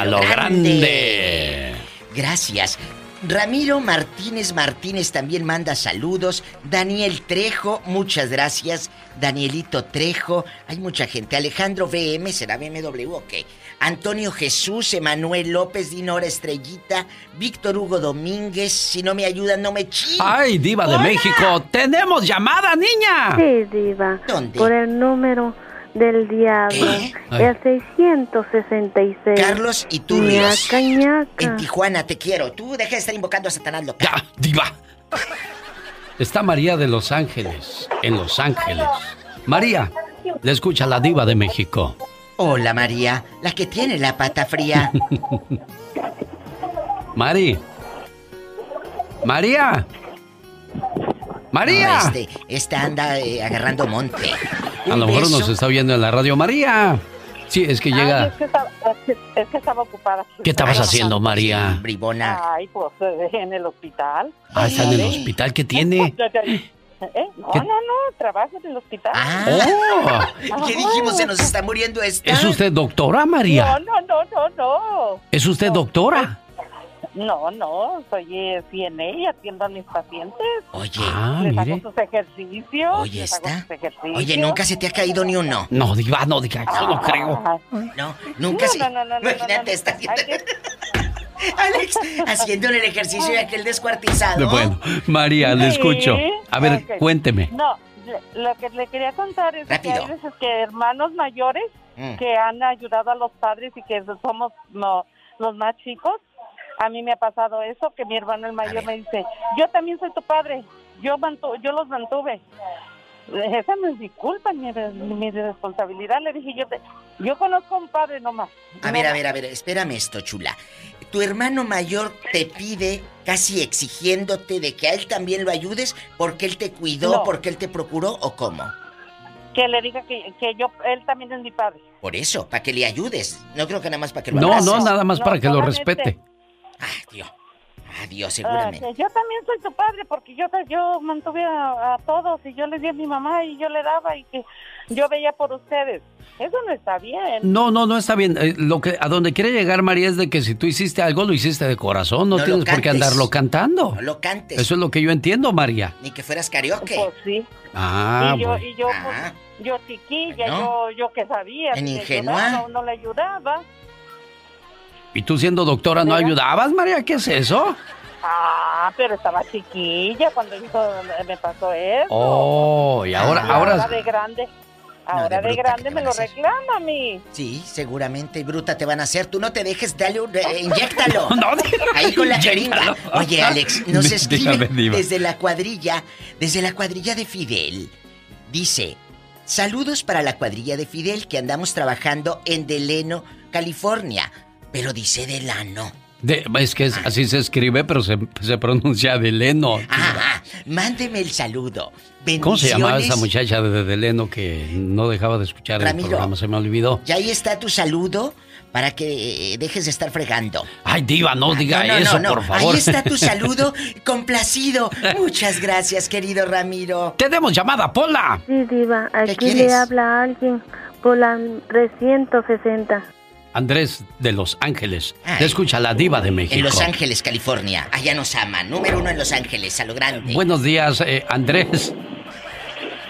Lo grande. Gracias. Ramiro Martínez Martínez también manda saludos. Daniel Trejo, muchas gracias. Danielito Trejo, hay mucha gente. Alejandro VM, ¿será BMW o qué? Antonio Jesús, Emanuel López, Dinora Estrellita, Víctor Hugo Domínguez. Si no me ayudan, no me chin. ¡Ay, Diva de. México! ¡Tenemos llamada, niña! Sí, diva. ¿Dónde? Por el número del diablo. ¿Eh? El 666. Carlos. Ñaca, ñaca. En Tijuana, te quiero. Tú deja de estar invocando a Satanás loca. ¡Ya, Diva! Está María de Los Ángeles, en Los Ángeles. María, le escucha la Diva de México. Hola, María, la que tiene la pata fría. [LAUGHS] Mari. María. María. No, este, esta anda eh, agarrando monte. A lo mejor beso. nos está viendo en la radio. María. Sí, es que Ay, llega. es, que estaba, es que- es que estaba ocupada. ¿Qué estabas haciendo, María? Bribona. Ay, pues eh, en el hospital. Ah, está en el hospital. ¿Qué tiene? [LAUGHS] ¿Eh? No, ¿Qué? no, no, trabajo en el hospital. Ah. ¿Qué dijimos? ¿Se nos está muriendo esta? ¿Es usted doctora, María? No, no, no, no, no. ¿Es usted doctora? No, no, soy eh, CNA y atiendo a mis pacientes. Oye. Ah, les mire. hago sus ejercicios. Oye, les hago está. sus ejercicios. Oye, ¿nunca se te ha caído ni uno? No, diva, no diga, yo no creo. Ah, No, nunca no, se... no, no, Imagínate, no, no. está haciendo... Alex, haciendo el ejercicio y aquel descuartizado. Bueno, María, le Sí, escucho. A ver, cuénteme. No, lo que le quería contar es Rápido. que hay veces que hermanos mayores Mm. que han ayudado a los padres y que somos no, los más chicos. A mí me ha pasado eso, que mi hermano el mayor me dice, yo también soy tu padre, yo mantu- yo los mantuve. Esa no es mi culpa, ni mi, mi responsabilidad. Le dije, yo te, yo conozco a un padre nomás. A ver, a ver, a ver, espérame esto, chula. Tu hermano mayor te pide, casi exigiéndote de que a él también lo ayudes porque él te cuidó, No. porque él te procuró o cómo. Que le diga que, que yo, él también es mi padre. Por eso, para que le ayudes. No creo que nada más para que lo No, abraces. no, nada más No, para que lo solamente- respete. Dios. Adiós, Ah, seguramente. que yo también soy tu padre porque yo yo mantuve a, a todos y yo les di a mi mamá y yo le daba y que yo veía por ustedes. Eso no está bien. No, no, no está bien. Eh, lo que a donde quiere llegar María es de que si tú hiciste algo lo hiciste de corazón, no, tienes por qué andarlo cantando. No lo cantes. Eso es lo que yo entiendo, María. Ni que fueras karaoke. Pues sí. Ah, y yo, bueno. y yo, pues, yo chiquilla, yo, yo que sabía. En ingenua. ayudaba, no le ayudaba. ¿Y tú siendo doctora no Mira. ayudabas, María? ¿Qué es eso? Ah, pero estaba chiquilla cuando hizo, me pasó eso. Oh, y ahora, ahora, de grande. Ahora de grande ¿qué me lo reclama a mí. Sí, seguramente bruta te van a hacer. Tú no te dejes, dale un... eh, [LAUGHS] inyéctalo. No, Ahí con la jeringa. Oye, Alex, [LAUGHS] nos escribe desde la cuadrilla, desde la cuadrilla de Fidel. Dice, saludos para la cuadrilla de Fidel que andamos trabajando en Deleno, California. Pero dice Delano. de- es que es- así se escribe, pero se, se pronuncia de Leno. Ah, mándeme el saludo. ¿Cómo se llamaba esa muchacha de, de Leno que no dejaba de escuchar el programa? Se me olvidó. Y ahí está tu saludo para que eh, dejes de estar fregando. Ay, diva, no diga No, no, eso, no, no. por favor. Ahí está tu [LAUGHS] saludo complacido. Muchas gracias, querido Ramiro. Tenemos llamada, Pola. Sí, diva. Aquí le habla alguien por la 360. Andrés de Los Ángeles. Te escucha la diva de México. En Los Ángeles, California. Allá nos aman. Número uno en Los Ángeles, a lo grande. Buenos días, eh, Andrés.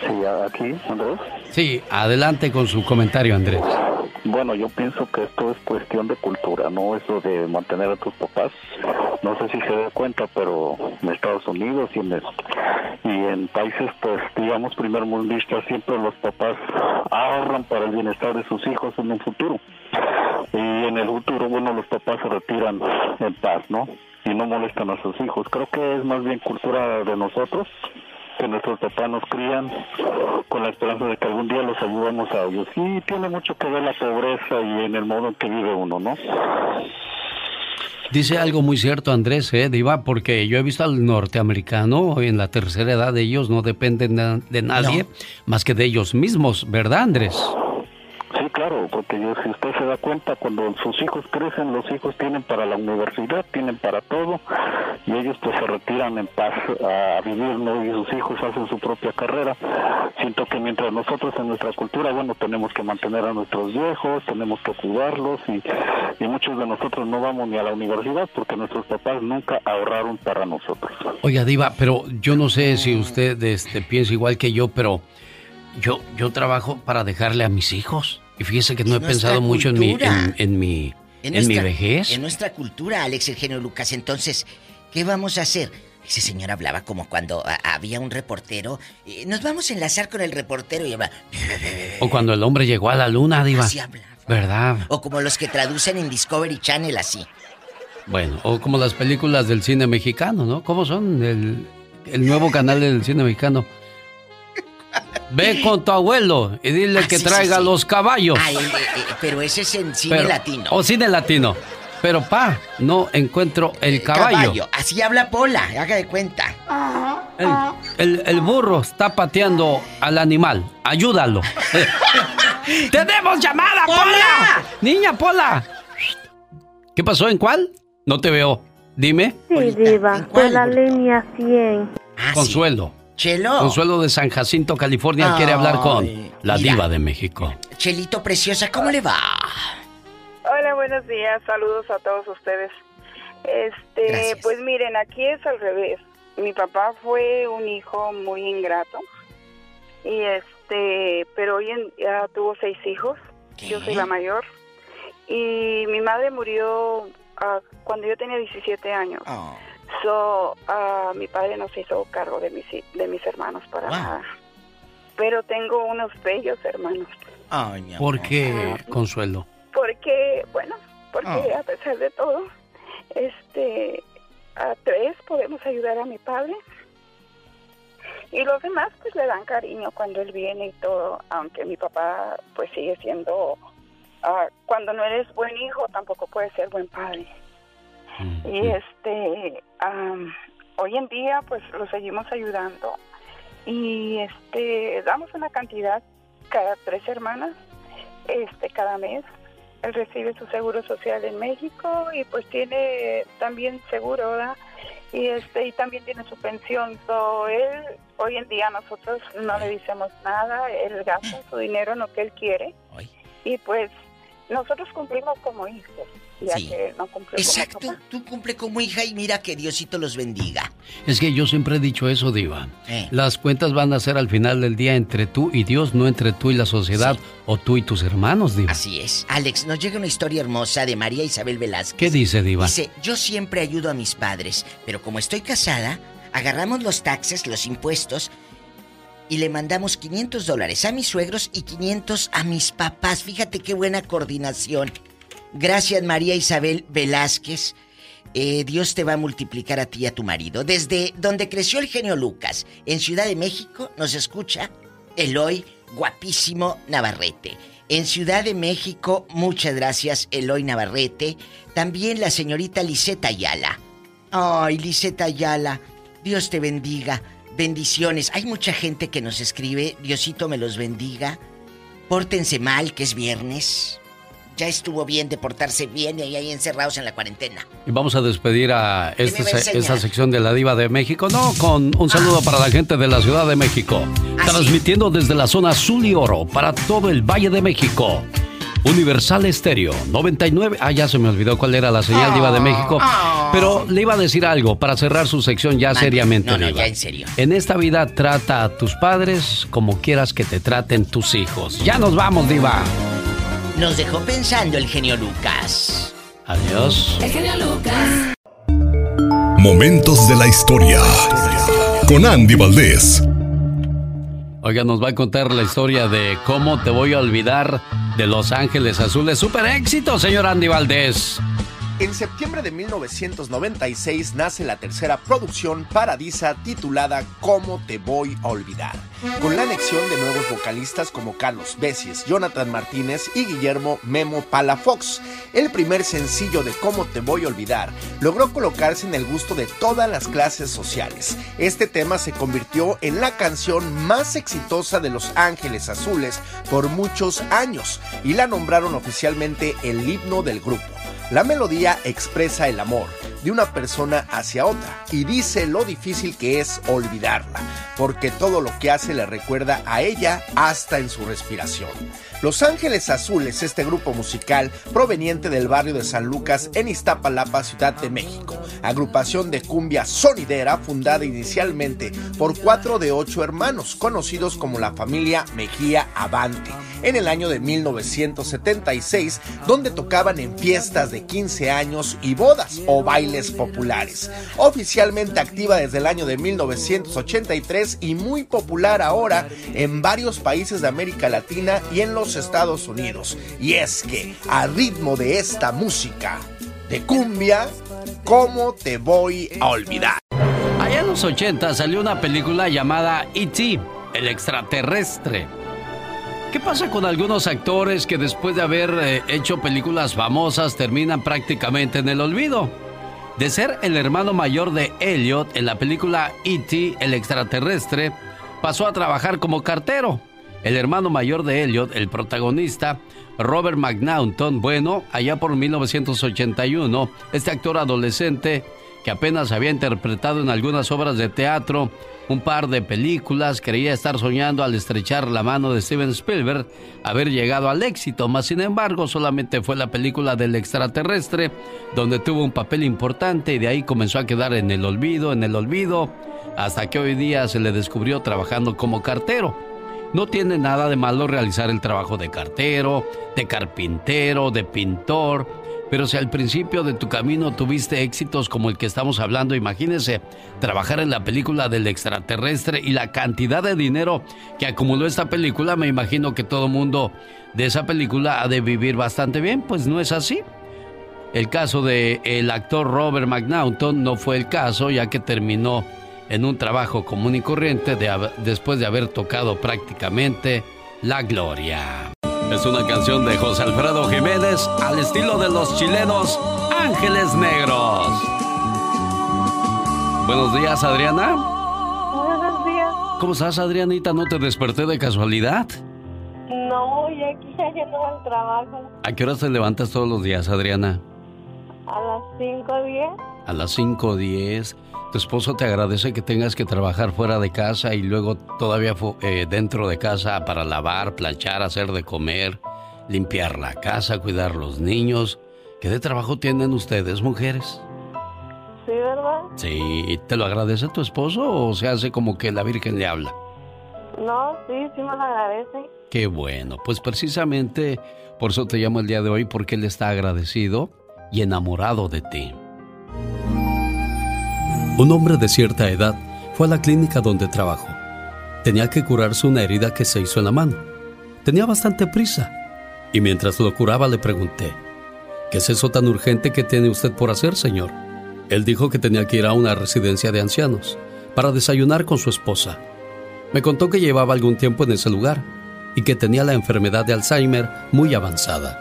Sí, aquí, Andrés. Sí, adelante con su comentario, Andrés. Bueno, yo pienso que esto es cuestión de cultura, no eso de mantener a tus papás. No sé si se da cuenta, pero en Estados Unidos y en, y en países, pues, digamos, primer mundistas, siempre los papás ahorran para el bienestar de sus hijos en un futuro. Y en el futuro, bueno, los papás se retiran en paz, ¿no? Y no molestan a sus hijos. Creo que es más bien cultura de nosotros que nuestros papás nos crían con la esperanza de que algún día los ayudemos a ellos. Sí, tiene mucho que ver la pobreza y en el modo en que vive uno, ¿no? Dice algo muy cierto Andrés, ¿eh, Diva? Porque yo he visto al norteamericano en la tercera edad de ellos no dependen de nadie más que de ellos mismos, ¿verdad Andrés? Claro, porque yo, si usted se da cuenta, cuando sus hijos crecen, los hijos tienen para la universidad, tienen para todo, y ellos pues se retiran en paz a vivir, ¿no? Y sus hijos hacen su propia carrera. Siento que mientras nosotros en nuestra cultura, bueno, tenemos que mantener a nuestros viejos, tenemos que cuidarlos, y, y muchos de nosotros no vamos ni a la universidad porque nuestros papás nunca ahorraron para nosotros. Oiga, Diva, pero yo no sé si usted este, piensa igual que yo, pero yo, yo trabajo para dejarle a mis hijos. Y fíjese que no he pensado mucho en mi, en, mi, en, mi vejez. En nuestra cultura, Alex Eugenio Lucas. Entonces, ¿qué vamos a hacer? Ese señor hablaba como cuando había un reportero. Eh, nos vamos a enlazar con el reportero y habla. O cuando el hombre llegó a la luna, Diva. Así hablaba. ¿Verdad? O como los que traducen en Discovery Channel así. Bueno, o como las películas del cine mexicano, ¿no? ¿Cómo son? El, el nuevo canal del cine mexicano. Ve [LAUGHS] con tu abuelo y dile Ah, que sí, traiga sí, sí. los caballos. Ah, eh, eh, pero ese es en cine Pero- latino. O cine latino. Pero pa, no encuentro el caballo. Así habla Pola, haga de cuenta. El, el- el burro está pateando al animal. Ayúdalo. [LAUGHS] ¡Tenemos llamada, Pola! Niña Pola. ¿Qué pasó? ¿En cuál? No te veo. Dime. Sí, diva, de la línea 100. Consuelo. Chelo. Consuelo de San Jacinto, California, quiere hablar con la mira. diva de México. Chelito preciosa, ¿cómo le va? Hola, buenos días. Saludos a todos ustedes. Este, Gracias. pues miren, aquí es al revés. Mi papá fue un hijo muy ingrato y este, pero hoy en ya tuvo seis hijos. Yo soy la mayor y mi madre murió ah, cuando yo tenía 17 años. So, ah, mi padre no se hizo cargo de mis de mis hermanos para nada. Pero tengo unos bellos hermanos. Ay, mi ¿Por qué, Consuelo? porque bueno porque Ah. a pesar de todo este a tres podemos ayudar a mi padre y los demás pues le dan cariño cuando él viene y todo aunque mi papá pues sigue siendo ah, cuando no eres buen hijo tampoco puedes ser buen padre y este am, hoy en día pues lo seguimos ayudando. Y este damos una cantidad cada tres hermanas este cada mes. Él recibe su seguro social en México y pues tiene también seguro ¿verdad? y este y también tiene su pensión. So, él hoy en día nosotros no le decimos nada. Él gasta su dinero en lo que él quiere. Y pues nosotros cumplimos como hijos Sí. que no cumplió Exacto, como papá. tú cumple como hija y mira que Diosito los bendiga. Es que yo siempre he dicho eso, Diva. Eh. Las cuentas van a ser al final del día entre tú y Dios, no entre tú y la sociedad o tú y tus hermanos, Diva. Así es. Alex, nos llega una historia hermosa de María Isabel Velázquez. ¿Qué dice, Diva? Dice, yo siempre ayudo a mis padres, pero como estoy casada, agarramos los taxes, los impuestos, y le mandamos 500 dólares a mis suegros y 500 a mis papás. Fíjate qué buena coordinación. Gracias María Isabel Velázquez. Eh, Dios te va a multiplicar a ti y a tu marido. Desde donde creció el genio Lucas, en Ciudad de México, nos escucha Eloy, guapísimo Navarrete. En Ciudad de México, muchas gracias, Eloy Navarrete. También la señorita Liseta Ayala. Ay, Liseta Ayala, Dios te bendiga. Bendiciones. Hay mucha gente que nos escribe, Diosito me los bendiga. Pórtense mal, que es viernes. Ya estuvo bien de portarse bien y ahí encerrados en la cuarentena. Y vamos a despedir a esta, a sección de la Diva de México, no, con un saludo para la gente de la Ciudad de México. Transmitiendo desde la zona azul y oro para todo el Valle de México. Universal Estéreo 99. Ah, ya se me olvidó cuál era la señal Diva de México. Pero le iba a decir algo para cerrar su sección ya seriamente. No, no, ya en serio. En esta vida trata a tus padres como quieras que te traten tus hijos. Ya nos vamos, Diva. Nos dejó pensando el genio Lucas. Adiós. El genio Lucas. Momentos de la historia. Con Andy Valdés. Oiga, nos va a contar la historia de cómo te voy a olvidar de Los Ángeles Azules. ¡Super éxito, señor Andy Valdés! En septiembre de 1996 nace la tercera producción Paradisa titulada ¿Cómo te voy a olvidar? Con la anexión de nuevos vocalistas como Carlos Besies, Jonathan Martínez y Guillermo Memo Palafox. El primer sencillo de ¿Cómo te voy a olvidar? logró colocarse en el gusto de todas las clases sociales. Este tema se convirtió en la canción más exitosa de Los Ángeles Azules por muchos años y la nombraron oficialmente el himno del grupo. La melodía expresa el amor de una persona hacia otra y dice lo difícil que es olvidarla, porque todo lo que hace le recuerda a ella hasta en su respiración. Los Ángeles Azules, este grupo musical proveniente del barrio de San Lucas en Iztapalapa, Ciudad de México, agrupación de cumbia sonidera fundada inicialmente por cuatro de ocho hermanos, conocidos como la familia Mejía Avante, en el año de 1976, donde tocaban en fiestas de 15 años y bodas o bailes populares. Oficialmente activa desde el año de 1983 y muy popular ahora en varios países de América Latina y en los Estados Unidos. Y es que a ritmo de esta música de cumbia, ¿cómo te voy a olvidar? Allá en los 80 salió una película llamada E.T., el extraterrestre. ¿Qué pasa con algunos actores que después de haber eh, hecho películas famosas terminan prácticamente en el olvido? De ser el hermano mayor de Elliot en la película E.T., el extraterrestre, pasó a trabajar como cartero. El hermano mayor de Elliot, el protagonista, Robert McNaughton, bueno, allá por 1981, este actor adolescente que apenas había interpretado en algunas obras de teatro, un par de películas, creía estar soñando al estrechar la mano de Steven Spielberg haber llegado al éxito, mas sin embargo solamente fue la película del extraterrestre donde tuvo un papel importante y de ahí comenzó a quedar en el olvido, en el olvido, hasta que hoy día se le descubrió trabajando como cartero. No tiene nada de malo realizar el trabajo de cartero, de carpintero, de pintor, pero si al principio de tu camino tuviste éxitos como el que estamos hablando, imagínese trabajar en la película del extraterrestre y la cantidad de dinero que acumuló esta película, me imagino que todo mundo de esa película ha de vivir bastante bien, pues no es así. El caso de el actor Robert McNaughton no fue el caso, ya que terminó en un trabajo común y corriente después de haber tocado prácticamente la gloria. Es una canción de José Alfredo Jiménez al estilo de los chilenos Ángeles Negros. Buenos días, Adriana. Buenos días. ¿Cómo estás, Adrianita? ¿No te desperté de casualidad? No, y aquí ya yendo al trabajo. ¿A qué hora te levantas todos los días, Adriana? A las 5.10. A las 5.10. Tu esposo te agradece que tengas que trabajar fuera de casa y luego todavía eh, dentro de casa para lavar, planchar, hacer de comer, limpiar la casa, cuidar los niños. ¿Qué de trabajo tienen ustedes, mujeres? Sí, ¿verdad? Sí, ¿te lo agradece tu esposo o se hace como que la Virgen le habla? No, sí, sí me lo agradece. Qué bueno, pues precisamente por eso te llamo el día de hoy porque él está agradecido y enamorado de ti. Un hombre de cierta edad fue a la clínica donde trabajó. Tenía que curarse una herida que se hizo en la mano. Tenía bastante prisa. Y mientras lo curaba le pregunté, ¿qué es eso tan urgente que tiene usted por hacer, señor? Él dijo que tenía que ir a una residencia de ancianos para desayunar con su esposa. Me contó que llevaba algún tiempo en ese lugar y que tenía la enfermedad de Alzheimer muy avanzada.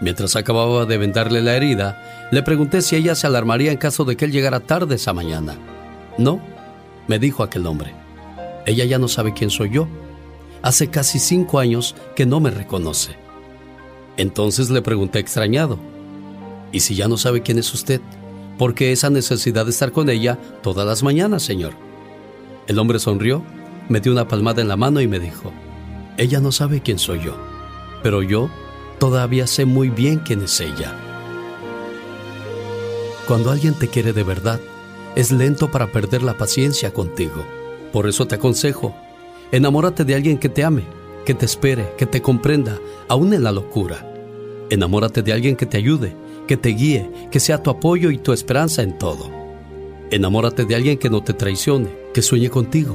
Mientras acababa de vendarle la herida, le pregunté si ella se alarmaría en caso de que él llegara tarde esa mañana. No, me dijo aquel hombre. Ella ya no sabe quién soy yo. Hace casi cinco años que no me reconoce. Entonces le pregunté extrañado, ¿y si ya no sabe quién es usted? ¿Por qué esa necesidad de estar con ella todas las mañanas, señor? El hombre sonrió, me dio una palmada en la mano y me dijo, ella no sabe quién soy yo, pero yo todavía sé muy bien quién es ella. Cuando alguien te quiere de verdad, es lento para perder la paciencia contigo. Por eso te aconsejo, enamórate de alguien que te ame, que te espere, que te comprenda, aún en la locura. Enamórate de alguien que te ayude, que te guíe, que sea tu apoyo y tu esperanza en todo. Enamórate de alguien que no te traicione, que sueñe contigo,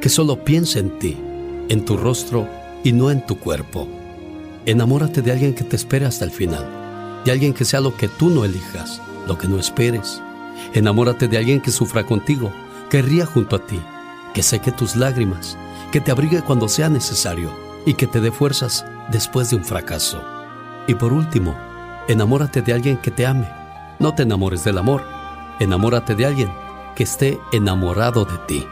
que solo piense en ti, en tu rostro y no en tu cuerpo. Enamórate de alguien que te espere hasta el final, de alguien que sea lo que tú no elijas, lo que no esperes. Enamórate de alguien que sufra contigo, que ría junto a ti, que seque tus lágrimas, que te abrigue cuando sea necesario y que te dé fuerzas después de un fracaso. Y por último, enamórate de alguien que te ame. No te enamores del amor, enamórate de alguien que esté enamorado de ti.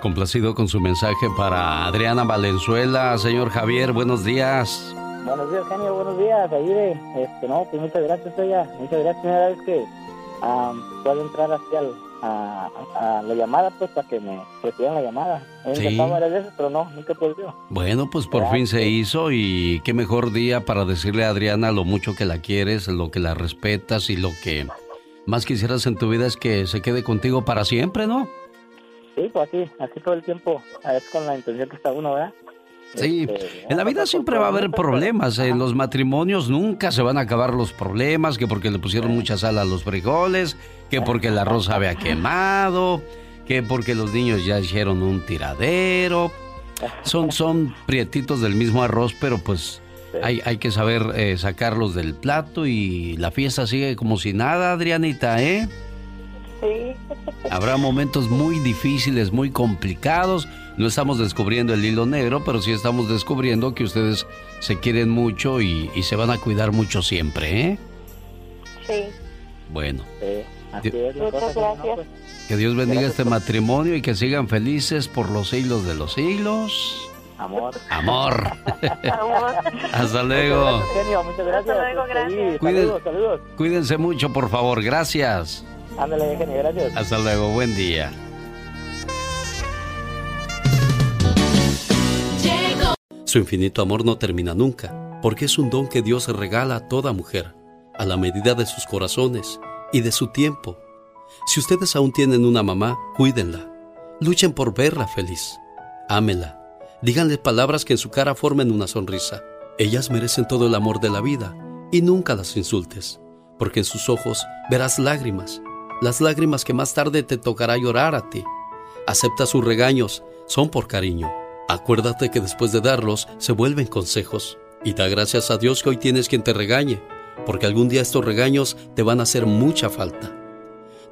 Complacido con su mensaje para Adriana Valenzuela. Señor Javier, buenos días. Buenos días, genio, buenos días, Aire. Este, no, pues muchas gracias. Muchas gracias, primera vez que puedo entrar hacia a, la llamada, pues, para que me recibieran la llamada. He Sí. intentado varias veces, pero no, nunca podido. Bueno, pues por fin se hizo y qué mejor día para decirle a Adriana lo mucho que la quieres, lo que la respetas y lo que más quisieras en tu vida es que se quede contigo para siempre, ¿no? Sí, pues así, así todo el tiempo, es con la intención que está uno, ¿verdad? Sí, Este, en la vida siempre va a haber problemas. En los matrimonios nunca se van a acabar los problemas, que porque le pusieron mucha sal a los frijoles, que porque el arroz había quemado, que porque los niños ya hicieron un tiradero. Son, son prietitos del mismo arroz, pero pues hay, hay que saber eh, sacarlos del plato y la fiesta sigue como si nada, Adrianita, ¿eh? Sí. Habrá momentos muy difíciles, muy complicados. No estamos descubriendo el hilo negro, pero sí estamos descubriendo que ustedes se quieren mucho y, y se van a cuidar mucho siempre, ¿eh? Sí. Bueno, Sí, así Di- es la cosa, Muchas ¿no? gracias. Pues, que Dios bendiga este matrimonio y que sigan felices por los siglos de los siglos. amor. Amor. Amor. Hasta luego. Muchas gracias, genio, muchas gracias. Hasta luego, gracias. y Cuiden- Saludos, saludos. Cuídense mucho, por favor. Gracias. Ándale, genio, gracias. Hasta luego. Buen día. Su infinito amor no termina nunca, porque es un don que Dios regala a toda mujer, a la medida de sus corazones y de su tiempo. Si ustedes aún tienen una mamá, cuídenla. Luchen por verla feliz. Ámenla. Díganle palabras que en su cara formen una sonrisa. Ellas merecen todo el amor de la vida y nunca las insultes, porque en sus ojos verás lágrimas, las lágrimas que más tarde te tocará llorar a ti. Acepta sus regaños, son por cariño. Acuérdate que después de darlos se vuelven consejos. Y da gracias a Dios que hoy tienes quien te regañe, porque algún día estos regaños te van a hacer mucha falta.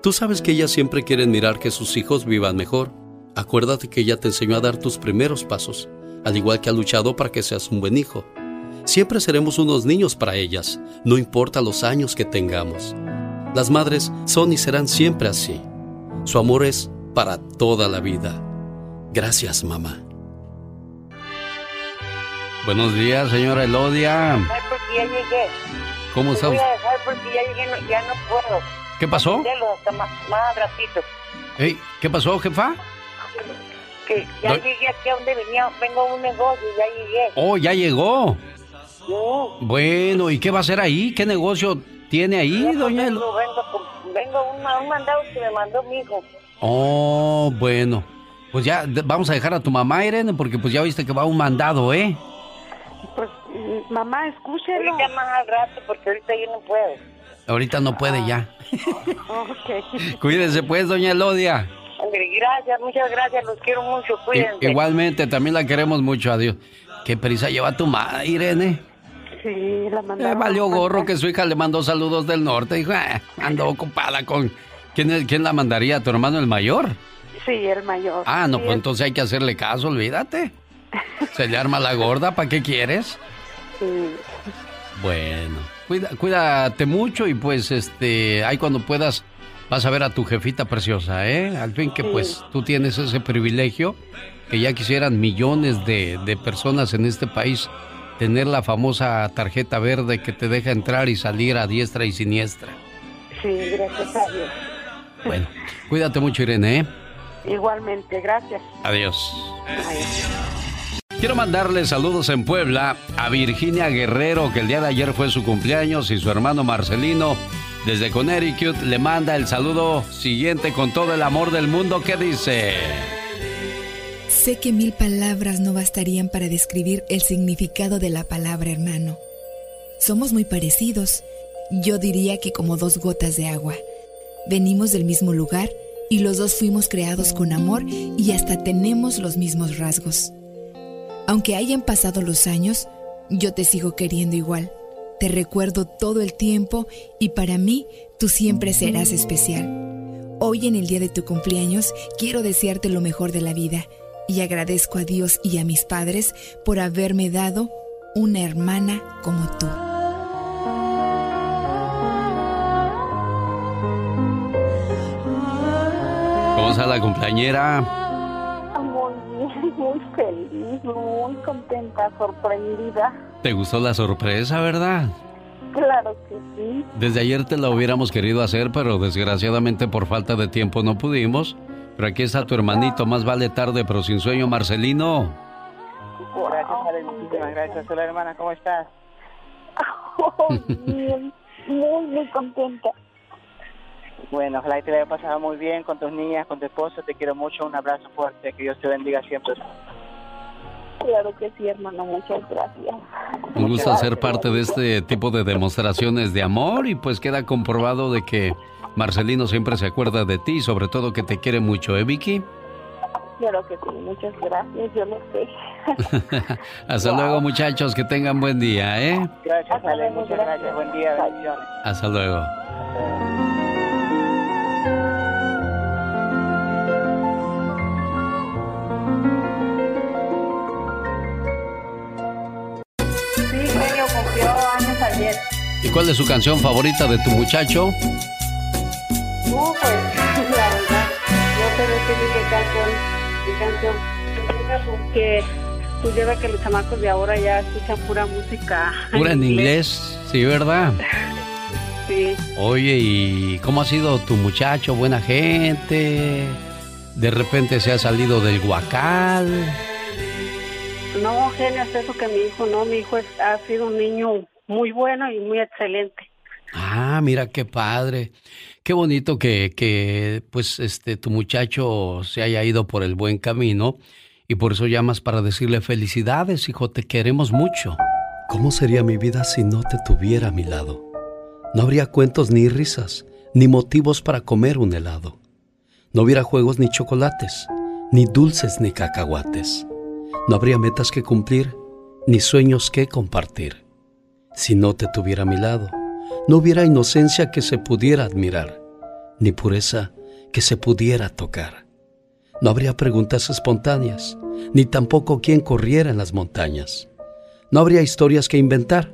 Tú sabes que ellas siempre quieren mirar que sus hijos vivan mejor. Acuérdate que ella te enseñó a dar tus primeros pasos, al igual que ha luchado para que seas un buen hijo. Siempre seremos unos niños para ellas, no importa los años que tengamos. Las madres son y serán siempre así. Su amor es para toda la vida. Gracias, mamá. Buenos días, señora Elodia. Porque ya llegué. ¿Cómo está Voy usted? a dejar porque ya llegué, no- ya no puedo. ¿Qué pasó? Hasta más, más ratito. Ey, ¿Qué pasó, jefa? Que ya Do- llegué aquí a donde venía, vengo a un negocio, ya llegué. Oh, ya llegó. Sí. Bueno, ¿y qué va a hacer ahí? ¿Qué negocio tiene ahí, Ya, doña vengo, Elo- vengo, vengo a un, mandado que me mandó mi hijo. Oh, bueno. Pues ya vamos a dejar a tu mamá, Irene, porque pues ya viste que va un mandado, ¿eh? Mamá, escúchelo. Ahorita más al rato, porque ahorita yo no puedo. Ahorita no puede ya. [LAUGHS] Ok. [LAUGHS] Cuídese pues, doña Elodia. Gracias, muchas gracias, los quiero mucho, cuídense. igualmente, también la queremos mucho, adiós. ¿Qué prisa lleva tu madre, Irene? Sí, la Le mandaron. valió gorro que su hija le mandó saludos del norte. Dijo, "Ah, ando [LAUGHS] ocupada con... ¿Quién, es- ¿Quién la mandaría? ¿Tu hermano el mayor? Sí, el mayor. Ah, no, Sí, pues entonces hay que hacerle caso, olvídate. Se le arma la gorda, ¿para qué quieres? Bueno, cuida- cuídate mucho y pues este, ahí cuando puedas vas a ver a tu jefita preciosa, ¿eh? Al fin que pues tú tienes ese privilegio que ya quisieran millones de, de personas en este país tener la famosa tarjeta verde que te deja entrar y salir a diestra y siniestra. Sí, gracias a Dios. Bueno, cuídate mucho Irene, ¿eh? Igualmente, gracias. Adiós. Ay. Quiero mandarle saludos en Puebla a Virginia Guerrero, que el día de ayer fue su cumpleaños, y su hermano Marcelino, desde Connecticut, le manda el saludo siguiente con todo el amor del mundo. ¿Qué dice? Sé que mil palabras no bastarían para describir el significado de la palabra hermano. Somos muy parecidos. Yo diría que como dos gotas de agua. Venimos del mismo lugar y los dos fuimos creados con amor y hasta tenemos los mismos rasgos. Aunque hayan pasado los años, yo te sigo queriendo igual. Te recuerdo todo el tiempo y para mí tú siempre serás especial. Hoy en el día de tu cumpleaños quiero desearte lo mejor de la vida y agradezco a Dios y a mis padres por haberme dado una hermana como tú. ¿Cómo está la cumpleañera? Muy contenta, sorprendida. ¿Te gustó la sorpresa, verdad? Claro que sí. Desde ayer te la hubiéramos querido hacer, pero desgraciadamente por falta de tiempo no pudimos. Pero aquí está tu hermanito, más vale tarde pero sin sueño, Marcelino. Gracias, Ale, muchísimas gracias. Hola, hermana, ¿cómo estás? [LAUGHS] bien, muy, muy contenta. Bueno, ojalá que te haya pasado muy bien con tus niñas, con tu esposo. Te quiero mucho. Un abrazo fuerte. Que Dios te bendiga siempre. Claro que sí, hermano. Muchas gracias. Un gusto ser parte de este tipo de demostraciones de amor y pues queda comprobado de que Marcelino siempre se acuerda de ti y sobre todo que te quiere mucho, ¿eh, Vicky? Claro que sí, muchas gracias, yo lo sé. [LAUGHS] Hasta luego, muchachos, que tengan buen día, ¿eh? Gracias, Ale, muchas gracias. Buen día, bendiciones. Hasta luego. ¿Y cuál es su canción favorita de tu muchacho? No, pues, [LAUGHS] la verdad, no sé decirle qué canción, qué canción. Porque pues ya que los chamacos de ahora ya escuchan pura música. Pura en inglés, sí, ¿verdad? [LAUGHS] Sí. Oye, ¿y cómo ha sido tu muchacho? Buena gente. De repente se ha salido del guacal. No, genio, es eso que mi hijo no, mi hijo es- ha sido un niño muy bueno y muy excelente. Ah, mira qué padre. Qué bonito que, que pues este tu muchacho se haya ido por el buen camino y por eso llamas para decirle felicidades, hijo, te queremos mucho. ¿Cómo sería mi vida si no te tuviera a mi lado? No habría cuentos ni risas, ni motivos para comer un helado. No hubiera juegos ni chocolates, ni dulces ni cacahuates. No habría metas que cumplir, ni sueños que compartir. Si no te tuviera a mi lado, no hubiera inocencia que se pudiera admirar, ni pureza que se pudiera tocar. No habría preguntas espontáneas, ni tampoco quien corriera en las montañas. No habría historias que inventar,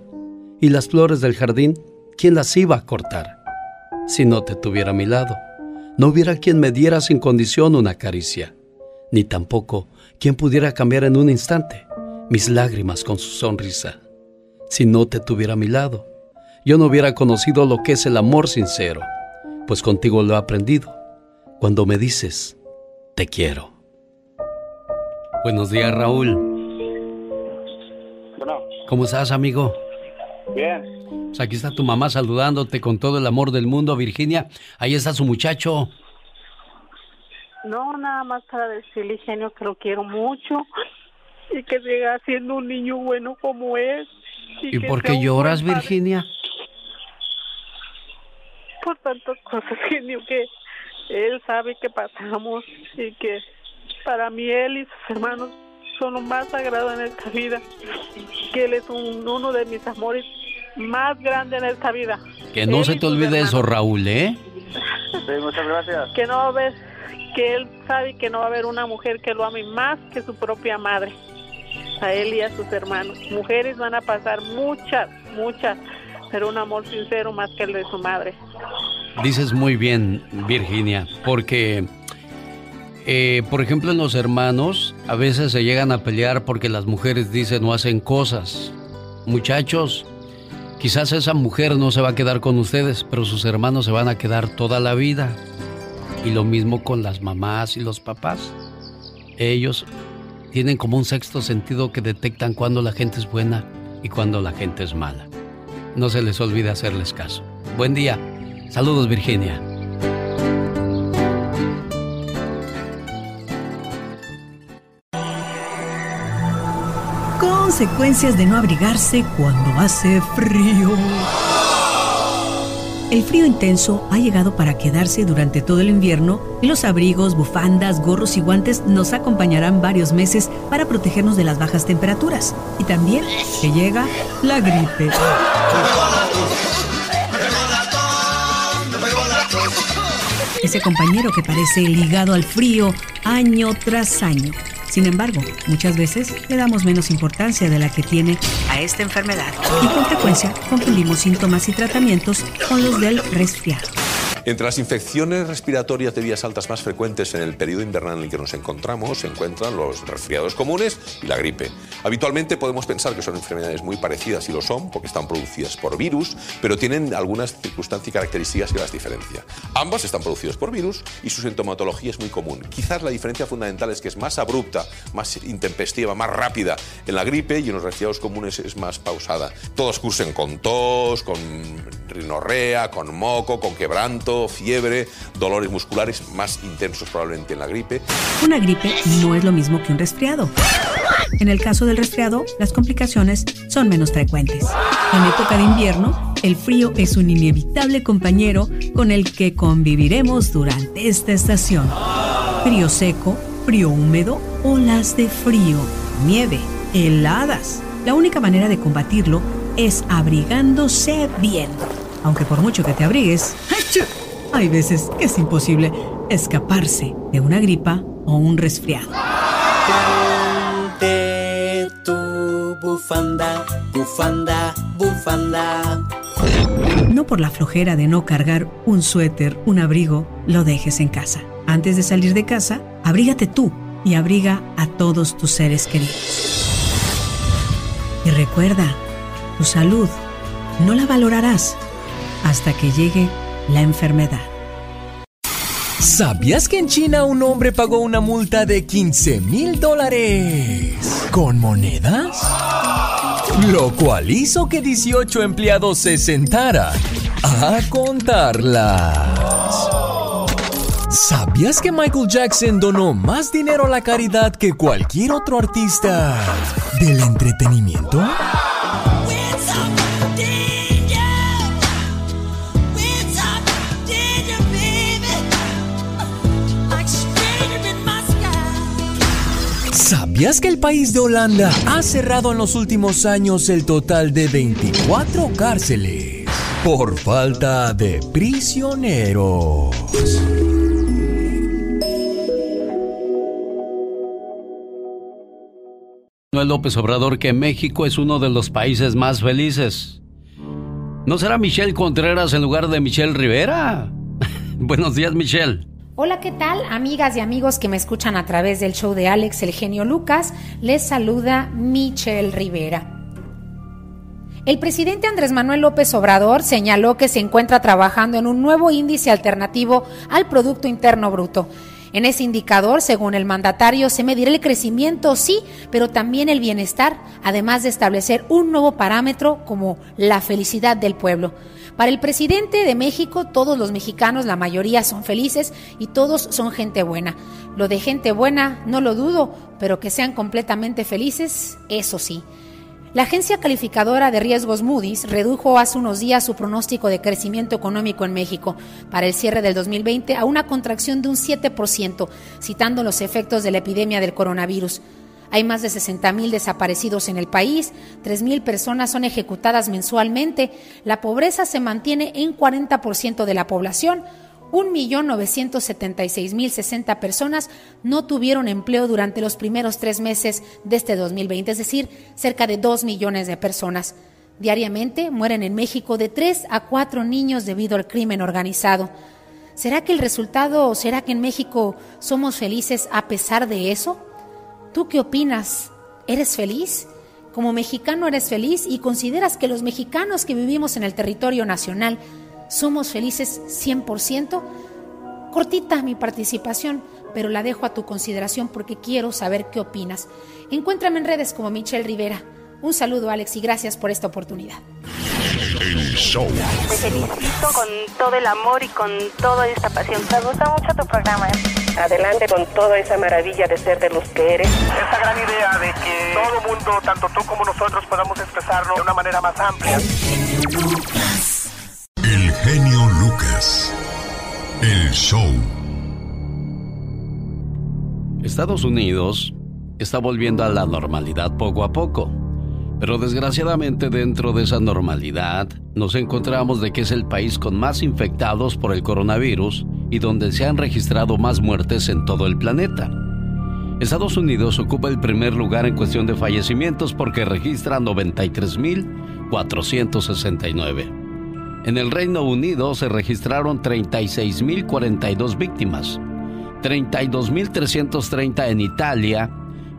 y las flores del jardín, ¿quién las iba a cortar? Si no te tuviera a mi lado, no hubiera quien me diera sin condición una caricia, ni tampoco quien pudiera cambiar en un instante mis lágrimas con su sonrisa. Si no te tuviera a mi lado, yo no hubiera conocido lo que es el amor sincero, pues contigo lo he aprendido cuando me dices, te quiero. Buenos días, Raúl. Bueno, ¿Cómo estás, amigo? bien. Pues aquí está tu mamá saludándote con todo el amor del mundo, Virginia. Ahí está su muchacho. No, nada más para decirle, genio, que lo quiero mucho y que siga siendo un niño bueno como es. ¿Y por qué lloras. Virginia? Por tantas cosas, [LAUGHS] genio, que él sabe que pasamos y que para mí él y sus hermanos son lo más sagrado en esta vida. Que él es un- uno de mis amores más grandes en esta vida. Que no Él se te olvide eso. Raúl, ¿eh? Sí, muchas gracias. que no va a haber, que él sabe que no va a haber una mujer que lo ame más que su propia madre, a él y a sus hermanos. Mujeres van a pasar muchas, muchas, pero un amor sincero más que el de su madre. Dices muy bien, Virginia, porque, eh, por ejemplo, en los hermanos a veces se llegan a pelear porque las mujeres dicen o hacen cosas. Muchachos, quizás esa mujer no se va a quedar con ustedes, pero sus hermanos se van a quedar toda la vida. Y lo mismo con las mamás y los papás. Ellos tienen como un sexto sentido que detectan cuando la gente es buena y cuando la gente es mala. No se les olvide hacerles caso. Buen día. Saludos Virginia. Consecuencias de no abrigarse cuando hace frío. El frío intenso ha llegado para quedarse durante todo el invierno y los abrigos, bufandas, gorros y guantes nos acompañarán varios meses para protegernos de las bajas temperaturas. Y también que llega la gripe. Ese compañero que parece ligado al frío año tras año. Sin embargo, muchas veces le damos menos importancia de la que tiene a esta enfermedad y con frecuencia confundimos síntomas y tratamientos con los del resfriado. Entre las infecciones respiratorias de vías altas más frecuentes en el periodo invernal en el que nos encontramos se encuentran los resfriados comunes y la gripe. Habitualmente podemos pensar que son enfermedades muy parecidas y lo son porque están producidas por virus, pero tienen algunas circunstancias y características que las diferencian. Ambas están producidas por virus y su sintomatología es muy común. Quizás la diferencia fundamental es que es más abrupta, más intempestiva, más rápida en la gripe y en los resfriados comunes es más pausada. Todos cursen con tos, con rinorrea, con moco, con quebranto, fiebre, dolores musculares más intensos probablemente en la gripe. Una gripe no es lo mismo que un resfriado. En el caso del resfriado, las complicaciones son menos frecuentes. En época de invierno, el frío es un inevitable compañero con el que conviviremos durante esta estación. Frío seco, frío húmedo, olas de frío, nieve, heladas. La única manera de combatirlo es abrigándose bien. Aunque por mucho que te abrigues, hay veces que es imposible escaparse de una gripa o un resfriado. Ponte tu bufanda, bufanda, bufanda. No por la flojera de no cargar un suéter, un abrigo, lo dejes en casa. Antes de salir de casa, abrígate tú y abriga a todos tus seres queridos. Y recuerda, tu salud no la valorarás hasta que llegue la enfermedad. ¿Sabías que en China un hombre pagó una multa de 15 mil dólares con monedas? Lo cual hizo que 18 empleados se sentaran a contarlas. ¿Sabías que Michael Jackson donó más dinero a la caridad que cualquier otro artista del entretenimiento? ¿Sabías que el país de Holanda ha cerrado en los últimos años el total de 24 cárceles por falta de prisioneros? Manuel López Obrador que México es uno de los países más felices. ¿No será Michelle Contreras en lugar de Michelle Rivera? [LAUGHS] Buenos días, Michelle. Hola, ¿qué tal? Amigas y amigos que me escuchan a través del show de Alex El Genio Lucas, les saluda Michelle Rivera. El presidente Andrés Manuel López Obrador señaló que se encuentra trabajando en un nuevo índice alternativo al Producto Interno Bruto. En ese indicador, según el mandatario, se medirá el crecimiento, sí, pero también el bienestar, además de establecer un nuevo parámetro como la felicidad del pueblo. Para el presidente de México, todos los mexicanos, la mayoría son felices y todos son gente buena. Lo de gente buena no lo dudo, pero que sean completamente felices, eso sí. La agencia calificadora de riesgos Moody's redujo hace unos días su pronóstico de crecimiento económico en México para el cierre del 2020 a una contracción de un 7%, citando los efectos de la epidemia del coronavirus. Hay más de 60 mil desaparecidos en el país, 3 mil personas son ejecutadas mensualmente, la pobreza se mantiene en 40% de la población, 1.976.060 personas no tuvieron empleo durante los primeros tres meses de este 2020, es decir, cerca de 2 millones de personas. Diariamente mueren en México de 3 a 4 niños debido al crimen organizado. ¿Será que el resultado, será que en México somos felices a pesar de eso? ¿Tú qué opinas? ¿Eres feliz? Como mexicano eres feliz y consideras que los mexicanos que vivimos en el territorio nacional somos felices 100%? Cortita mi participación, pero la dejo a tu consideración porque quiero saber qué opinas. Encuéntrame en redes como Michelle Rivera. Un saludo Alex y gracias por esta oportunidad. El show. Te felicito con todo el amor y con toda esta pasión. Me gusta mucho tu programa. Adelante con toda esa maravilla de ser de los que eres. Esta gran idea de que todo mundo, tanto tú como nosotros, podamos expresarlo de una manera más amplia. El genio Lucas. El show. Estados Unidos está volviendo a la normalidad poco a poco. Pero desgraciadamente dentro de esa normalidad nos encontramos de que es el país con más infectados por el coronavirus y donde se han registrado más muertes en todo el planeta. Estados Unidos ocupa el primer lugar en cuestión de fallecimientos porque registra 93.469. En el Reino Unido se registraron 36.042 víctimas, 32.330 en Italia,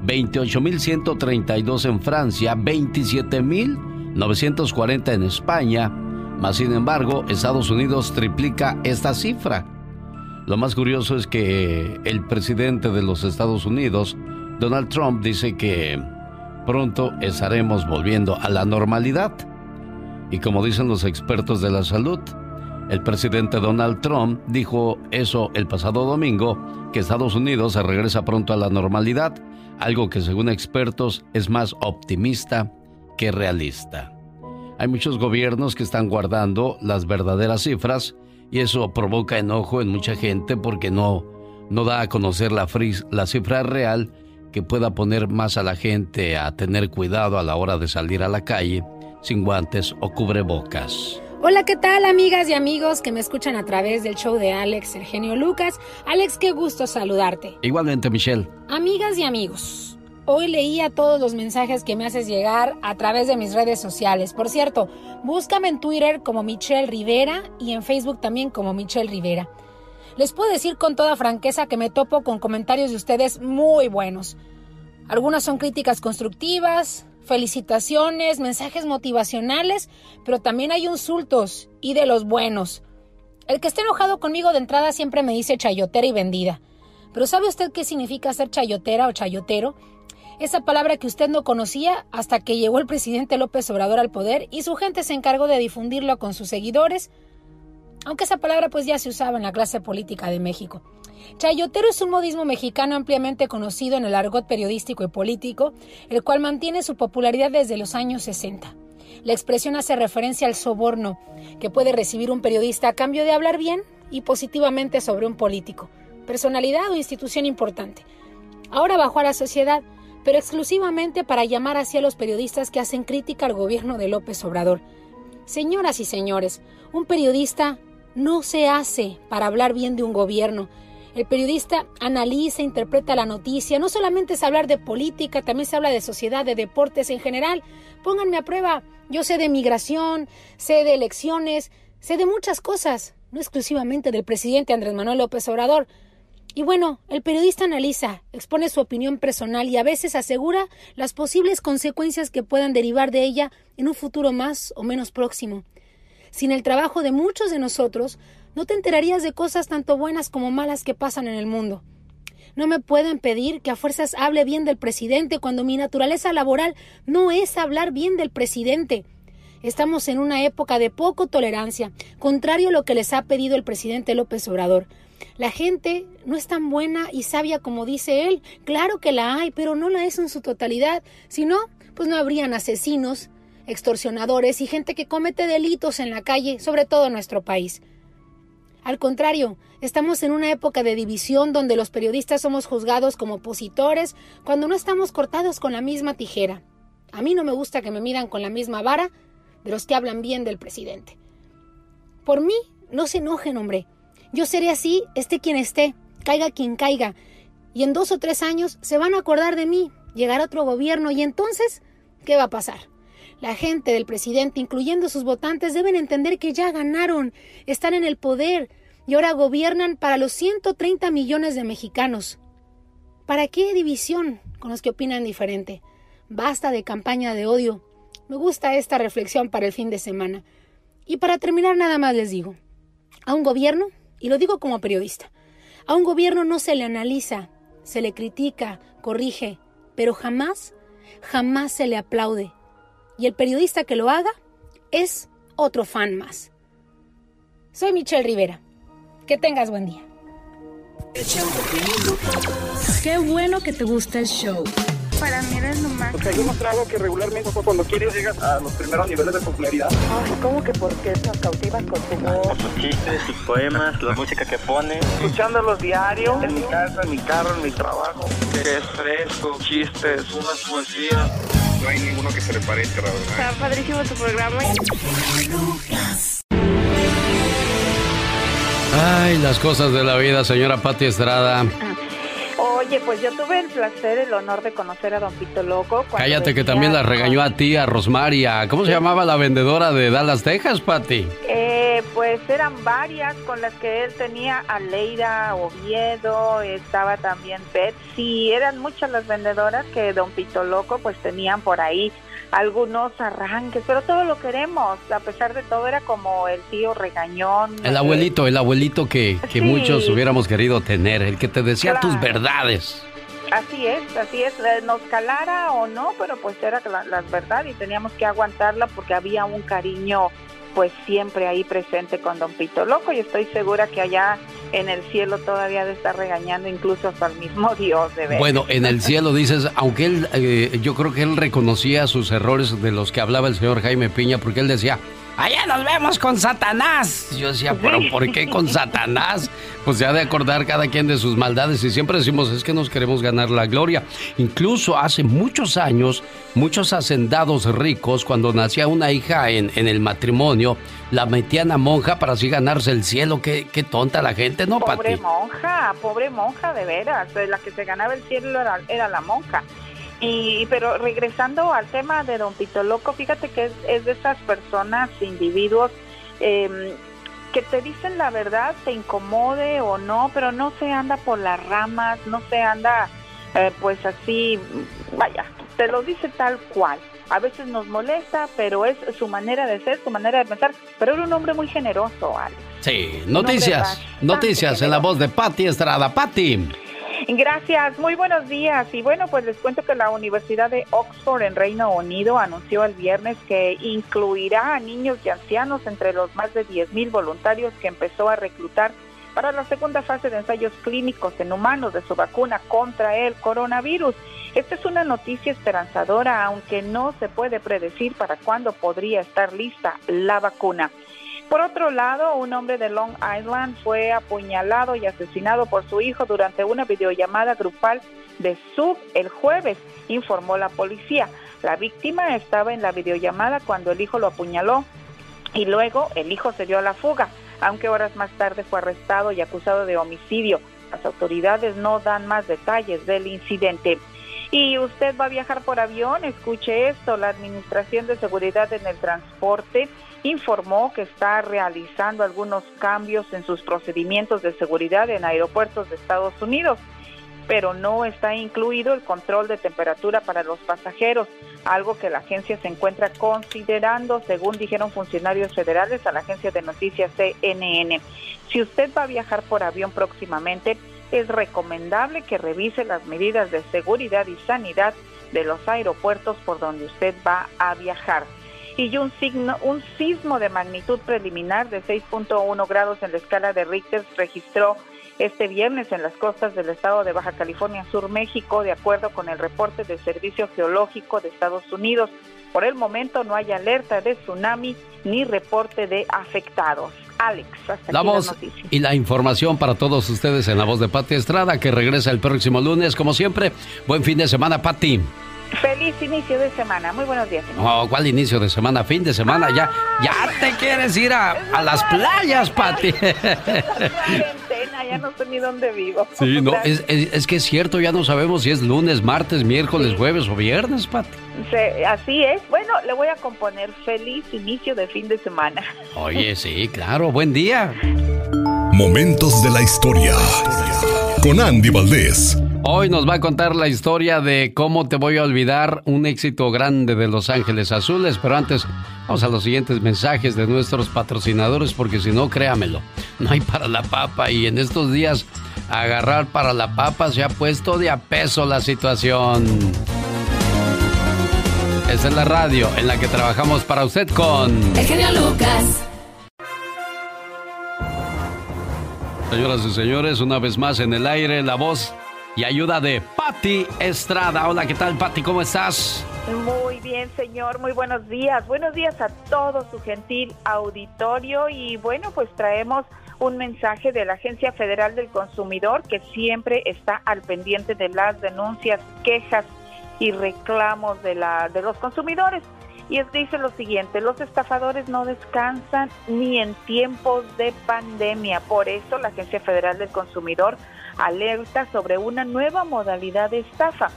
28.132 en Francia, 27.940 en España, mas sin embargo Estados Unidos triplica esta cifra. Lo más curioso es que el presidente de los Estados Unidos, Donald Trump, dice que pronto estaremos volviendo a la normalidad. Y como dicen los expertos de la salud, el presidente Donald Trump dijo eso el pasado domingo, que Estados Unidos se regresa pronto a la normalidad algo que según expertos es más optimista que realista. Hay muchos gobiernos que están guardando las verdaderas cifras y eso provoca enojo en mucha gente porque no, no da a conocer la, la cifra real que pueda poner más a la gente a tener cuidado a la hora de salir a la calle sin guantes o cubrebocas. Hola, ¿qué tal amigas y amigos que me escuchan a través del show de Alex, el genio Lucas? Alex, qué gusto saludarte. Igualmente, Michelle. Amigas y amigos, hoy leía todos los mensajes que me haces llegar a través de mis redes sociales. Por cierto, búscame en Twitter como Michelle Rivera y en Facebook también como Michelle Rivera. Les puedo decir con toda franqueza que me topo con comentarios de ustedes muy buenos. Algunas son críticas constructivas, felicitaciones, mensajes motivacionales, pero también hay insultos y de los buenos. El que esté enojado conmigo de entrada siempre me dice chayotera y vendida. Pero ¿sabe usted qué significa ser chayotera o chayotero? Esa palabra que usted no conocía hasta que llegó el presidente López Obrador al poder y su gente se encargó de difundirlo con sus seguidores, aunque esa palabra pues ya se usaba en la clase política de México. Chayotero es un modismo mexicano ampliamente conocido en el argot periodístico y político, el cual mantiene su popularidad desde los años 60. La expresión hace referencia al soborno que puede recibir un periodista a cambio de hablar bien y positivamente sobre un político, personalidad o institución importante. Ahora bajó a la sociedad, pero exclusivamente para llamar hacia los periodistas que hacen crítica al gobierno de López Obrador. Señoras y señores, un periodista no se hace para hablar bien de un gobierno, el periodista analiza, interpreta la noticia. No solamente es hablar de política, también se habla de sociedad, de deportes en general. Pónganme a prueba. Yo sé de migración, sé de elecciones, sé de muchas cosas, no exclusivamente del presidente Andrés Manuel López Obrador. Y bueno, el periodista analiza, expone su opinión personal y a veces asegura las posibles consecuencias que puedan derivar de ella en un futuro más o menos próximo. Sin el trabajo de muchos de nosotros, no te enterarías de cosas tanto buenas como malas que pasan en el mundo. No me pueden pedir que a fuerzas hable bien del presidente cuando mi naturaleza laboral no es hablar bien del presidente. Estamos en una época de poco tolerancia, contrario a lo que les ha pedido el presidente López Obrador. La gente no es tan buena y sabia como dice él. Claro que la hay, pero no la es en su totalidad. Si no, pues no habrían asesinos, extorsionadores y gente que comete delitos en la calle, sobre todo en nuestro país. Al contrario, estamos en una época de división donde los periodistas somos juzgados como opositores cuando no estamos cortados con la misma tijera. A mí no me gusta que me midan con la misma vara de los que hablan bien del presidente. Por mí, no se enojen, hombre. Yo seré así, esté quien esté, caiga quien caiga. Y en dos o tres años se van a acordar de mí, llegará otro gobierno y entonces, ¿qué va a pasar? La gente del presidente, incluyendo sus votantes, deben entender que ya ganaron, están en el poder y ahora gobiernan para los 130 millones de mexicanos. ¿Para qué división con los que opinan diferente? Basta de campaña de odio. Me gusta esta reflexión para el fin de semana. Y para terminar nada más les digo, a un gobierno, y lo digo como periodista, A un gobierno no se le analiza, se le critica, corrige, pero jamás, jamás se le aplaude. Y el periodista que lo haga es otro fan más. Soy Michelle Rivera. Que tengas buen día. Qué bueno que te gusta el show. Para mí eres lo más. O sea, yo mostrado que regularmente cuando quieres llegas a los primeros niveles de popularidad. Ay, ¿cómo que por qué nos cautivas con tu voz? Sus chistes, sus poemas, la música que pone. Escuchándolos diario, en mi casa, en mi carro, en mi trabajo. Que es fresco, chistes, unas poesías. No hay ninguno que se le parezca, la verdad. Está padrísimo tu programa. Ay, las cosas de la vida, señora Pati Estrada. Oye, pues yo tuve el placer, el honor de conocer a Don Pito Loco. Cállate que también la regañó a ti, a Rosmaria. ¿Cómo se llamaba la vendedora de Dallas, Texas, Pati? Eh, pues eran varias con las que él tenía a Leira Oviedo, estaba también Betsy, eran muchas las vendedoras que Don Pito Loco pues tenían por ahí algunos arranques, pero todo lo queremos, a pesar de todo era como el tío regañón. El abuelito, el abuelito que, que Sí. muchos hubiéramos querido tener, el que te decía tus verdades. Así es, así es, eh, nos calara o no, pero pues era la, la verdad y teníamos que aguantarla porque había un cariño pues siempre ahí presente con Don Pito Loco y estoy segura que allá en el cielo todavía de estar regañando incluso hasta el mismo [LAUGHS] Dios de. Bueno, en el cielo dices, aunque él, eh, yo creo que él reconocía sus errores de los que hablaba el señor Jaime Piña, porque él decía, allá nos vemos con Satanás. Yo decía, pero ¿por qué con Satanás? Pues se ha de acordar cada quien de sus maldades y siempre decimos, es que nos queremos ganar la gloria. Incluso hace muchos años, muchos hacendados ricos, cuando nacía una hija en, en el matrimonio, la metían a monja para así ganarse el cielo. Qué, qué tonta la gente, ¿no, Pobre Pati? monja, pobre monja de veras, la que se ganaba el cielo era, era la monja. Y pero regresando al tema de Don Pito Loco, fíjate que es, es de esas personas, individuos eh, que te dicen la verdad, te incomode o no, pero no se anda por las ramas, no se anda eh, pues así, vaya, te lo dice tal cual. A veces nos molesta, pero es su manera de ser, su manera de pensar. Pero era un hombre muy generoso, Alex. Sí, noticias, noticias en la voz de Pati Estrada. Pati. Gracias, muy buenos días. Y bueno, pues les cuento que la Universidad de Oxford en Reino Unido anunció el viernes que incluirá a niños y ancianos entre los más de 10 mil voluntarios que empezó a reclutar para la segunda fase de ensayos clínicos en humanos de su vacuna contra el coronavirus. Esta es una noticia esperanzadora, aunque no se puede predecir para cuándo podría estar lista la vacuna. Por otro lado, un hombre de Long Island fue apuñalado y asesinado por su hijo durante una videollamada grupal de Sub el jueves, informó la policía. La víctima estaba en la videollamada cuando el hijo lo apuñaló y luego el hijo se dio a la fuga, aunque horas más tarde fue arrestado y acusado de homicidio. Las autoridades no dan más detalles del incidente. Y usted va a viajar por avión, escuche esto, la Administración de Seguridad en el Transporte informó que está realizando algunos cambios en sus procedimientos de seguridad en aeropuertos de Estados Unidos, pero no está incluido el control de temperatura para los pasajeros, algo que la agencia se encuentra considerando, según dijeron funcionarios federales a la agencia de noticias CNN. Si usted va a viajar por avión próximamente, es recomendable que revise las medidas de seguridad y sanidad de los aeropuertos por donde usted va a viajar. Y un, signo, un sismo de magnitud preliminar de 6.1 grados en la escala de Richter registró este viernes en las costas del estado de Baja California Sur, México, de acuerdo con el reporte del Servicio Geológico de Estados Unidos. Por el momento no hay alerta de tsunami ni reporte de afectados. Alex, hasta La aquí voz y la información para todos ustedes en la voz de Pati Estrada, que regresa el próximo lunes, como siempre. Buen fin de semana, Pati. Feliz inicio de semana. Muy buenos días. señor. Oh, ¿Cuál inicio de semana? Fin de semana, ya, ya te quieres ir a, a las playas, Pati. [LAUGHS] Ya no sé ni dónde vivo. Sí, no, es, es- es que es cierto, ya no sabemos si es lunes, martes, miércoles, jueves o viernes, Pati. Se- así es. Bueno, le voy a componer feliz inicio de fin de semana. Oye, sí, claro, buen día. Momentos de la historia. Con Andy Valdés. Hoy nos va a contar la historia de cómo te voy a olvidar, un éxito grande de Los Ángeles Azules, pero antes vamos a los siguientes mensajes de nuestros patrocinadores, porque si no, créamelo, no hay para la papa y en estos días agarrar para la papa, se ha puesto de a peso la situación. Esa es la radio en la que trabajamos para usted con... El genio Lucas. Señoras y señores, una vez más en el aire, la voz y ayuda de Patti Estrada. Hola, ¿qué tal, Patti? ¿Cómo estás? Muy bien, señor. Muy buenos días. Buenos días a todo su gentil auditorio. Y bueno, pues traemos un mensaje de la Agencia Federal del Consumidor que siempre está al pendiente de las denuncias, quejas y reclamos de, la, de los consumidores. Y dice lo siguiente, los estafadores no descansan ni en tiempos de pandemia. Por eso la Agencia Federal del Consumidor alerta sobre una nueva modalidad de estafa.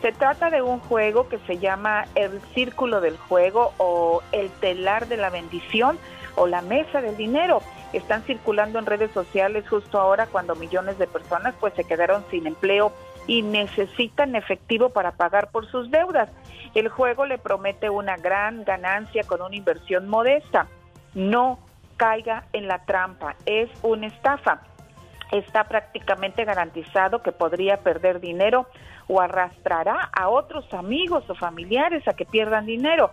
Se trata de un juego que se llama el círculo del juego o el telar de la bendición o la mesa del dinero. Están circulando en redes sociales justo ahora cuando millones de personas pues se quedaron sin empleo y necesitan efectivo para pagar por sus deudas. El juego le promete una gran ganancia con una inversión modesta. No caiga en la trampa, es una estafa. Está prácticamente garantizado que podría perder dinero o arrastrará a otros amigos o familiares a que pierdan dinero.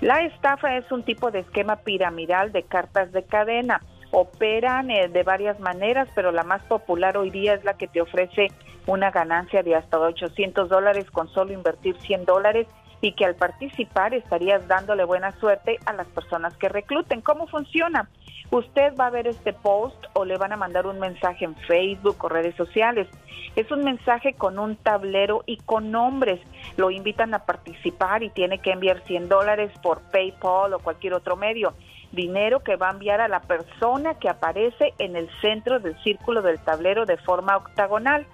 La estafa es un tipo de esquema piramidal de cartas de cadena. Operan eh, de varias maneras, pero la más popular hoy día es la que te ofrece una ganancia de hasta 800 dólares con solo invertir 100 dólares y que al participar estarías dándole buena suerte a las personas que recluten. ¿Cómo funciona? Usted va a ver este post o le van a mandar un mensaje en Facebook o redes sociales. Es un mensaje con un tablero y con nombres. Lo invitan a participar y tiene que enviar 100 dólares por PayPal o cualquier otro medio. Dinero que va a enviar a la persona que aparece en el centro del círculo del tablero de forma octagonal.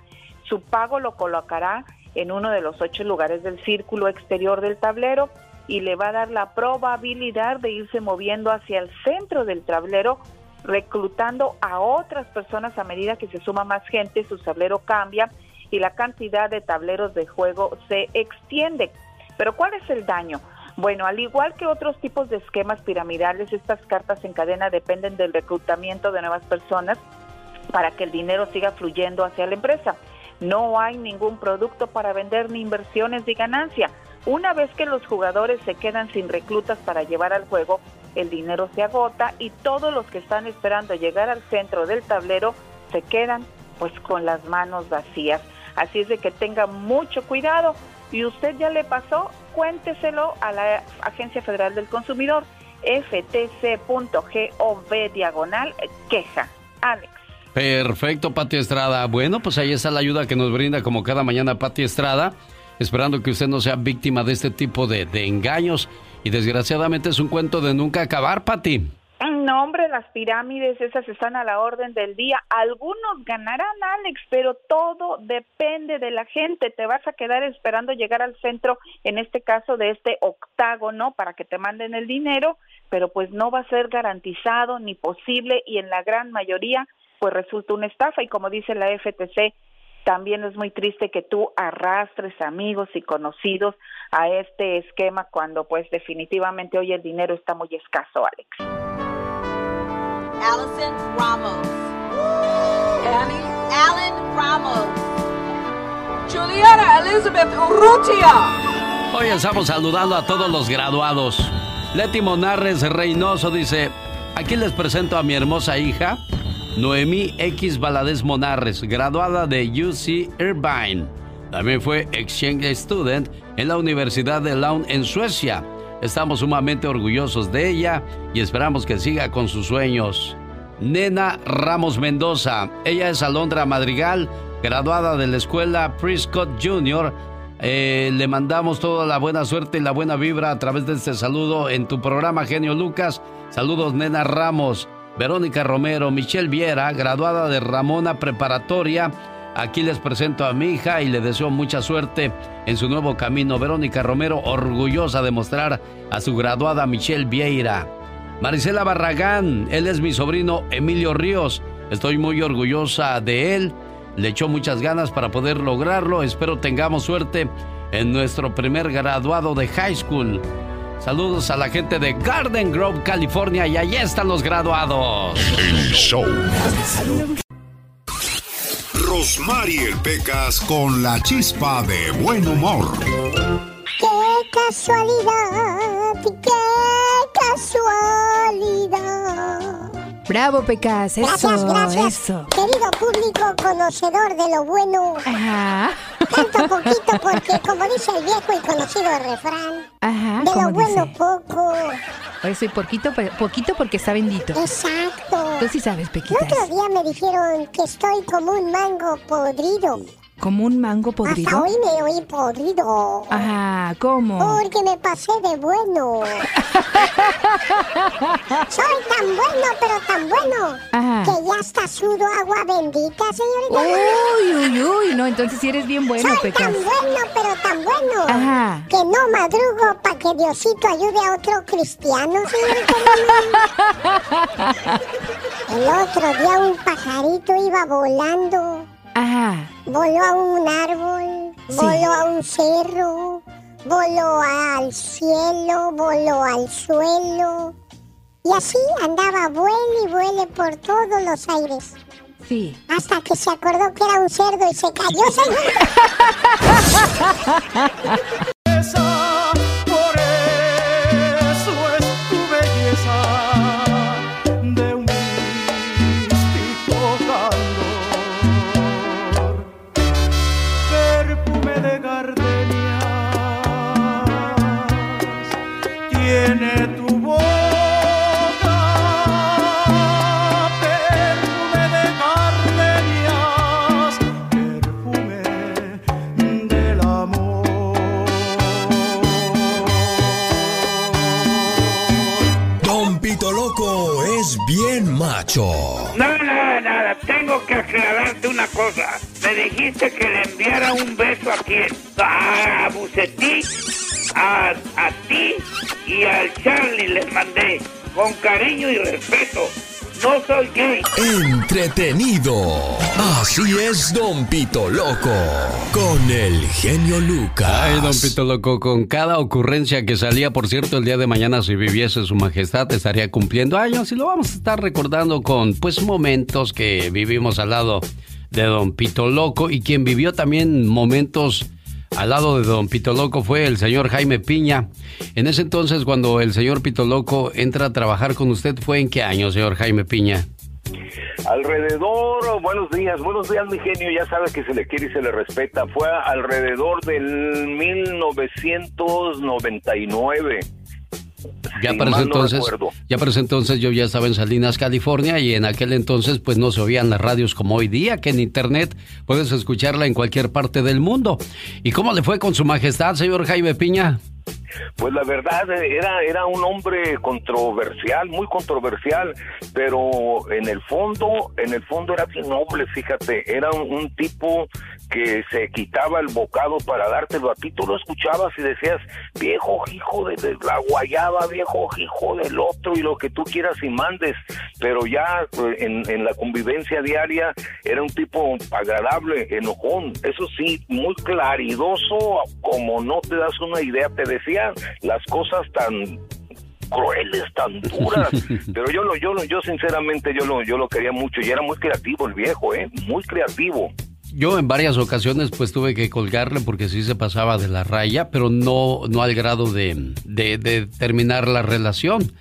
Su pago lo colocará en uno de los ocho lugares del círculo exterior del tablero y le va a dar la probabilidad de irse moviendo hacia el centro del tablero, reclutando a otras personas a medida que se suma más gente, su tablero cambia y la cantidad de tableros de juego se extiende. Pero ¿cuál es el daño? Bueno, al igual que otros tipos de esquemas piramidales, estas cartas en cadena dependen del reclutamiento de nuevas personas para que el dinero siga fluyendo hacia la empresa. No hay ningún producto para vender ni inversiones ni ganancia. Una vez que los jugadores se quedan sin reclutas para llevar al juego, el dinero se agota y todos los que están esperando llegar al centro del tablero se quedan pues con las manos vacías. Así es de que tenga mucho cuidado y usted ya le pasó, cuénteselo a la Agencia Federal del Consumidor, ftc.gov diagonal queja. Alex. Perfecto, Pati Estrada. Bueno, pues ahí está la ayuda que nos brinda como cada mañana Pati Estrada, esperando que usted no sea víctima de este tipo de, engaños. Y desgraciadamente es un cuento de nunca acabar, Pati. No, hombre, las pirámides esas están a la orden del día. Algunos ganarán, Alex, pero todo depende de la gente. Te vas a quedar esperando llegar al centro, en este caso de este octágono, para que te manden el dinero, pero pues no va a ser garantizado ni posible y en la gran mayoría pues resulta una estafa y como dice la FTC, también es muy triste que tú arrastres amigos y conocidos a este esquema cuando pues definitivamente hoy el dinero está muy escaso, Alex. Allison Ramos. Annie Allen Ramos. Juliana Elizabeth Urrutia. Hoy estamos saludando a todos los graduados. Leti Monarres Reynoso dice, aquí les presento a mi hermosa hija, Noemí X Valadez Monarres, graduada de UC Irvine. También fue exchange student en la Universidad de Lund en Suecia. Estamos sumamente orgullosos de ella y esperamos que siga con sus sueños. Nena Ramos Mendoza, ella es Alondra Madrigal, graduada de la escuela Prescott Junior. Eh, le mandamos toda la buena suerte y la buena vibra a través de este saludo en tu programa Genio Lucas. Saludos, Nena Ramos. Verónica Romero, Michelle Viera, graduada de Ramona Preparatoria. Aquí les presento a mi hija y le deseo mucha suerte en su nuevo camino. Verónica Romero, orgullosa de mostrar a su graduada Michelle Vieira. Marisela Barragán, él es mi sobrino Emilio Ríos. Estoy muy orgullosa de él. Le echó muchas ganas para poder lograrlo. Espero tengamos suerte en nuestro primer graduado de high school. Saludos a la gente de Garden Grove, California, y allí están los graduados. El show. Rosmar y el Pecas con la chispa de buen humor. ¡Qué casualidad! ¡Qué casualidad! Bravo, Pecas, eso, Gracias, gracias. eso. Querido público conocedor de lo bueno. Ajá. Tanto poquito porque, como dice el viejo y conocido refrán, Ajá, de lo ¿cómo bueno dice? poco. Hoy soy poquito, poquito porque está bendito. Exacto. Tú sí sabes, El Pequitas. otro día me dijeron que estoy como un mango podrido. ¿Como un mango Hasta podrido? hoy me oí podrido. Ajá, ¿cómo? Porque me pasé de bueno. [LAUGHS] Soy tan bueno, pero tan bueno, Ajá. que ya hasta sudo agua bendita, señorita. Uy, uy, uy, no, entonces sí eres bien bueno, Soy Pecas. tan bueno, pero tan bueno, Ajá. que no madrugo para que Diosito ayude a otro cristiano, señorita. [LAUGHS] El otro día un pajarito iba volando. Ajá. Voló a un árbol, Sí. voló a un cerro, voló al cielo, voló al suelo. Y así andaba vuele y vuele por todos los aires. Sí. Hasta que se acordó que era un cerdo y se cayó, [LAUGHS] [LAUGHS] No, nada, nada. Tengo que aclararte una cosa. Me dijiste que le enviara un beso a quién? A Bucetí, a, a ti y al Charlie les mandé. Con cariño y respeto. No soy gay. Entretenido. Así es Don Pito Loco. Con el genio Lucas. Ay, don Pito Loco, con cada ocurrencia que salía, por cierto, el día de mañana, si viviese su majestad, estaría cumpliendo años y lo vamos a estar recordando con, pues, momentos que vivimos al lado de don Pito Loco y quien vivió también momentos al lado de don Pito Loco fue el señor Jaime Piña. En ese entonces, cuando el señor Pito Loco entra a trabajar con usted, ¿fue en qué año, señor Jaime Piña? Alrededor, buenos días, buenos días mi genio, ya sabe que se le quiere y se le respeta, fue alrededor del 1999. Ya para, ese no entonces, ya para ese entonces yo ya estaba en Salinas, California y en aquel entonces pues no se oían las radios como hoy día, que en internet puedes escucharla en cualquier parte del mundo. ¿Y cómo le fue con su majestad, señor Jaime Piña? Pues la verdad eh, era era un hombre controversial, muy controversial, pero en el fondo, en el fondo era bien noble, fíjate, era un, un tipo que se quitaba el bocado para dártelo a ti, tú lo escuchabas y decías, viejo hijo de, de la guayaba, viejo hijo del otro y lo que tú quieras y mandes, pero ya eh, en, en la convivencia diaria era un tipo agradable, enojón, eso sí, muy claridoso, como no te das una idea, te decía las cosas tan crueles, tan duras, [LAUGHS] pero yo lo, yo lo, yo sinceramente yo lo, yo lo quería mucho y era muy creativo el viejo, eh, muy creativo. Yo en varias ocasiones pues tuve que colgarle porque sí se pasaba de la raya, pero no, no al grado de, de, terminar la relación.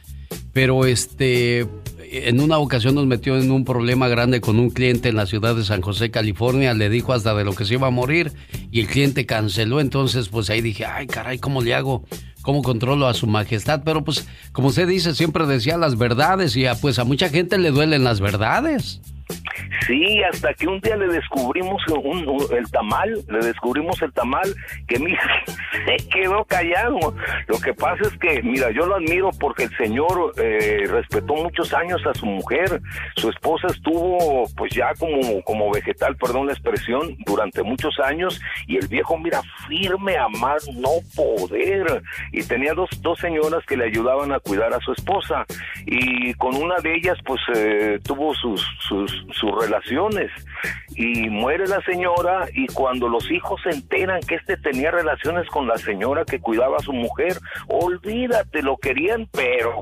Pero este, en una ocasión nos metió en un problema grande con un cliente en la ciudad de San José, California. Le dijo hasta de lo que se iba a morir y el cliente canceló. Entonces, pues ahí dije, ay, caray, ¿cómo le hago? ¿Cómo controlo a su majestad? Pero pues, como usted dice, siempre decía las verdades y pues a mucha gente le duelen las verdades. Sí, hasta que un día le descubrimos un- un- el tamal, le descubrimos el tamal que mira, [LAUGHS] se quedó callado. Lo que pasa es que, mira, yo lo admiro porque el señor eh, respetó muchos años a su mujer. Su esposa estuvo, pues ya como, como vegetal, perdón la expresión, durante muchos años y el viejo, mira, firme a más no poder. Y tenía dos, dos señoras que le ayudaban a cuidar a su esposa y con una de ellas, pues eh, tuvo sus, sus, sus relaciones y muere la señora y cuando los hijos se enteran que este tenía relaciones con la señora que cuidaba a su mujer, olvídate, lo querían, pero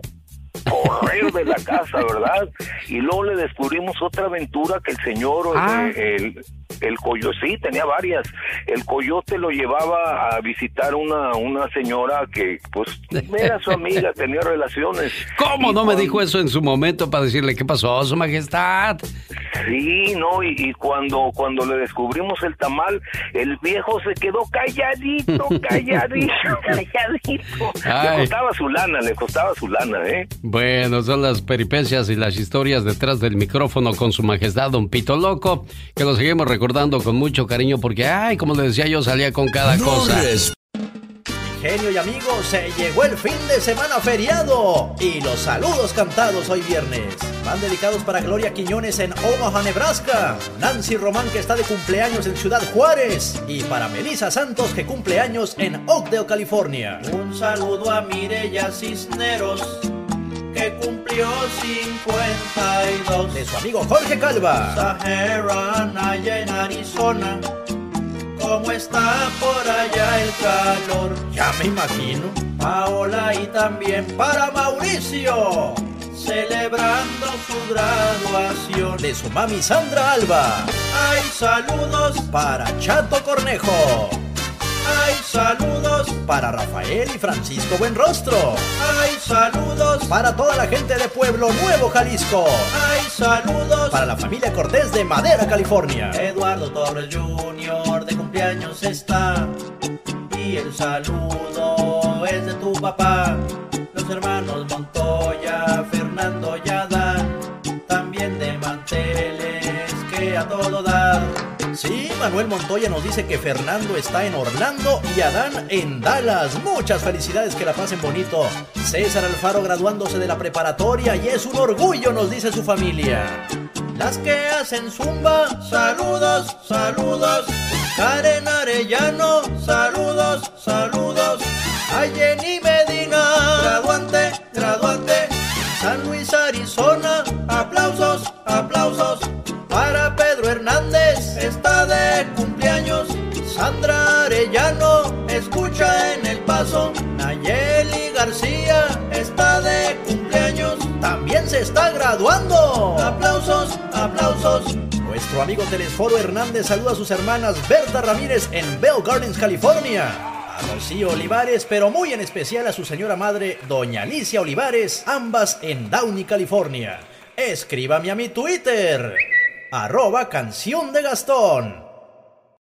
correr de la casa, ¿verdad? Y luego le descubrimos otra aventura que el señor, Ah. eh, el, el coyote, sí, tenía varias. El coyote lo llevaba a visitar una, una señora que, pues, era su amiga, tenía relaciones. ¿Cómo Y no me dijo eso en su momento para decirle qué pasó, su majestad? Sí, no, y, y cuando, cuando le descubrimos el tamal, el viejo se quedó calladito, [LAUGHS] calladito, [LAUGHS] calladito. Ay. Le costaba su lana, le costaba su lana, ¿eh? Bueno, son las peripecias y las historias detrás del micrófono con su majestad Don Pito Loco, que lo seguimos recordando con mucho cariño porque, ay, como le decía yo, salía con cada cosa. Genio y amigos, se llegó el fin de semana feriado y los saludos cantados hoy viernes. Van dedicados para Gloria Quiñones en Omaha, Nebraska, Nancy Román que está de cumpleaños en Ciudad Juárez y para Melissa Santos que cumple años en Oakdale, California. Un saludo a Mireya Cisneros que cumplió 52 de su amigo Jorge Calva. Sahara Naya en Arizona. ¿Cómo está por allá el calor? Ya me imagino. Paola y también para Mauricio. Celebrando su graduación de su mami Sandra Alba. Hay saludos para Chato Cornejo. Hay saludos para Rafael y Francisco Buenrostro. Hay saludos para toda la gente de Pueblo Nuevo, Jalisco. Hay saludos para la familia Cortés de Madera, California. Eduardo Torres Jr. de cumpleaños está. Y el saludo es de tu papá. Los hermanos Montoya, Fernando y Adán. También de manteles que a todo dar. Sí, Manuel Montoya nos dice que Fernando está en Orlando y Adán en Dallas. Muchas felicidades, que la pasen bonito. César Alfaro graduándose de la preparatoria y es un orgullo, nos dice su familia. Las que hacen zumba, saludos, saludos. Karen Arellano, saludos, saludos. A Jenny Medina, graduante, graduante. San Luis, Arizona, aplausos, aplausos. Para Pedro Hernández. Sandra Arellano, escucha en el paso. Nayeli García, está de cumpleaños. También se está graduando. Aplausos, aplausos. Nuestro amigo Telesforo Hernández saluda a sus hermanas Berta Ramírez en Bell Gardens, California. A Rocío Olivares, pero muy en especial a su señora madre, Doña Alicia Olivares, ambas en Downey, California. Escríbame a mi Twitter, arroba canción de Gastón.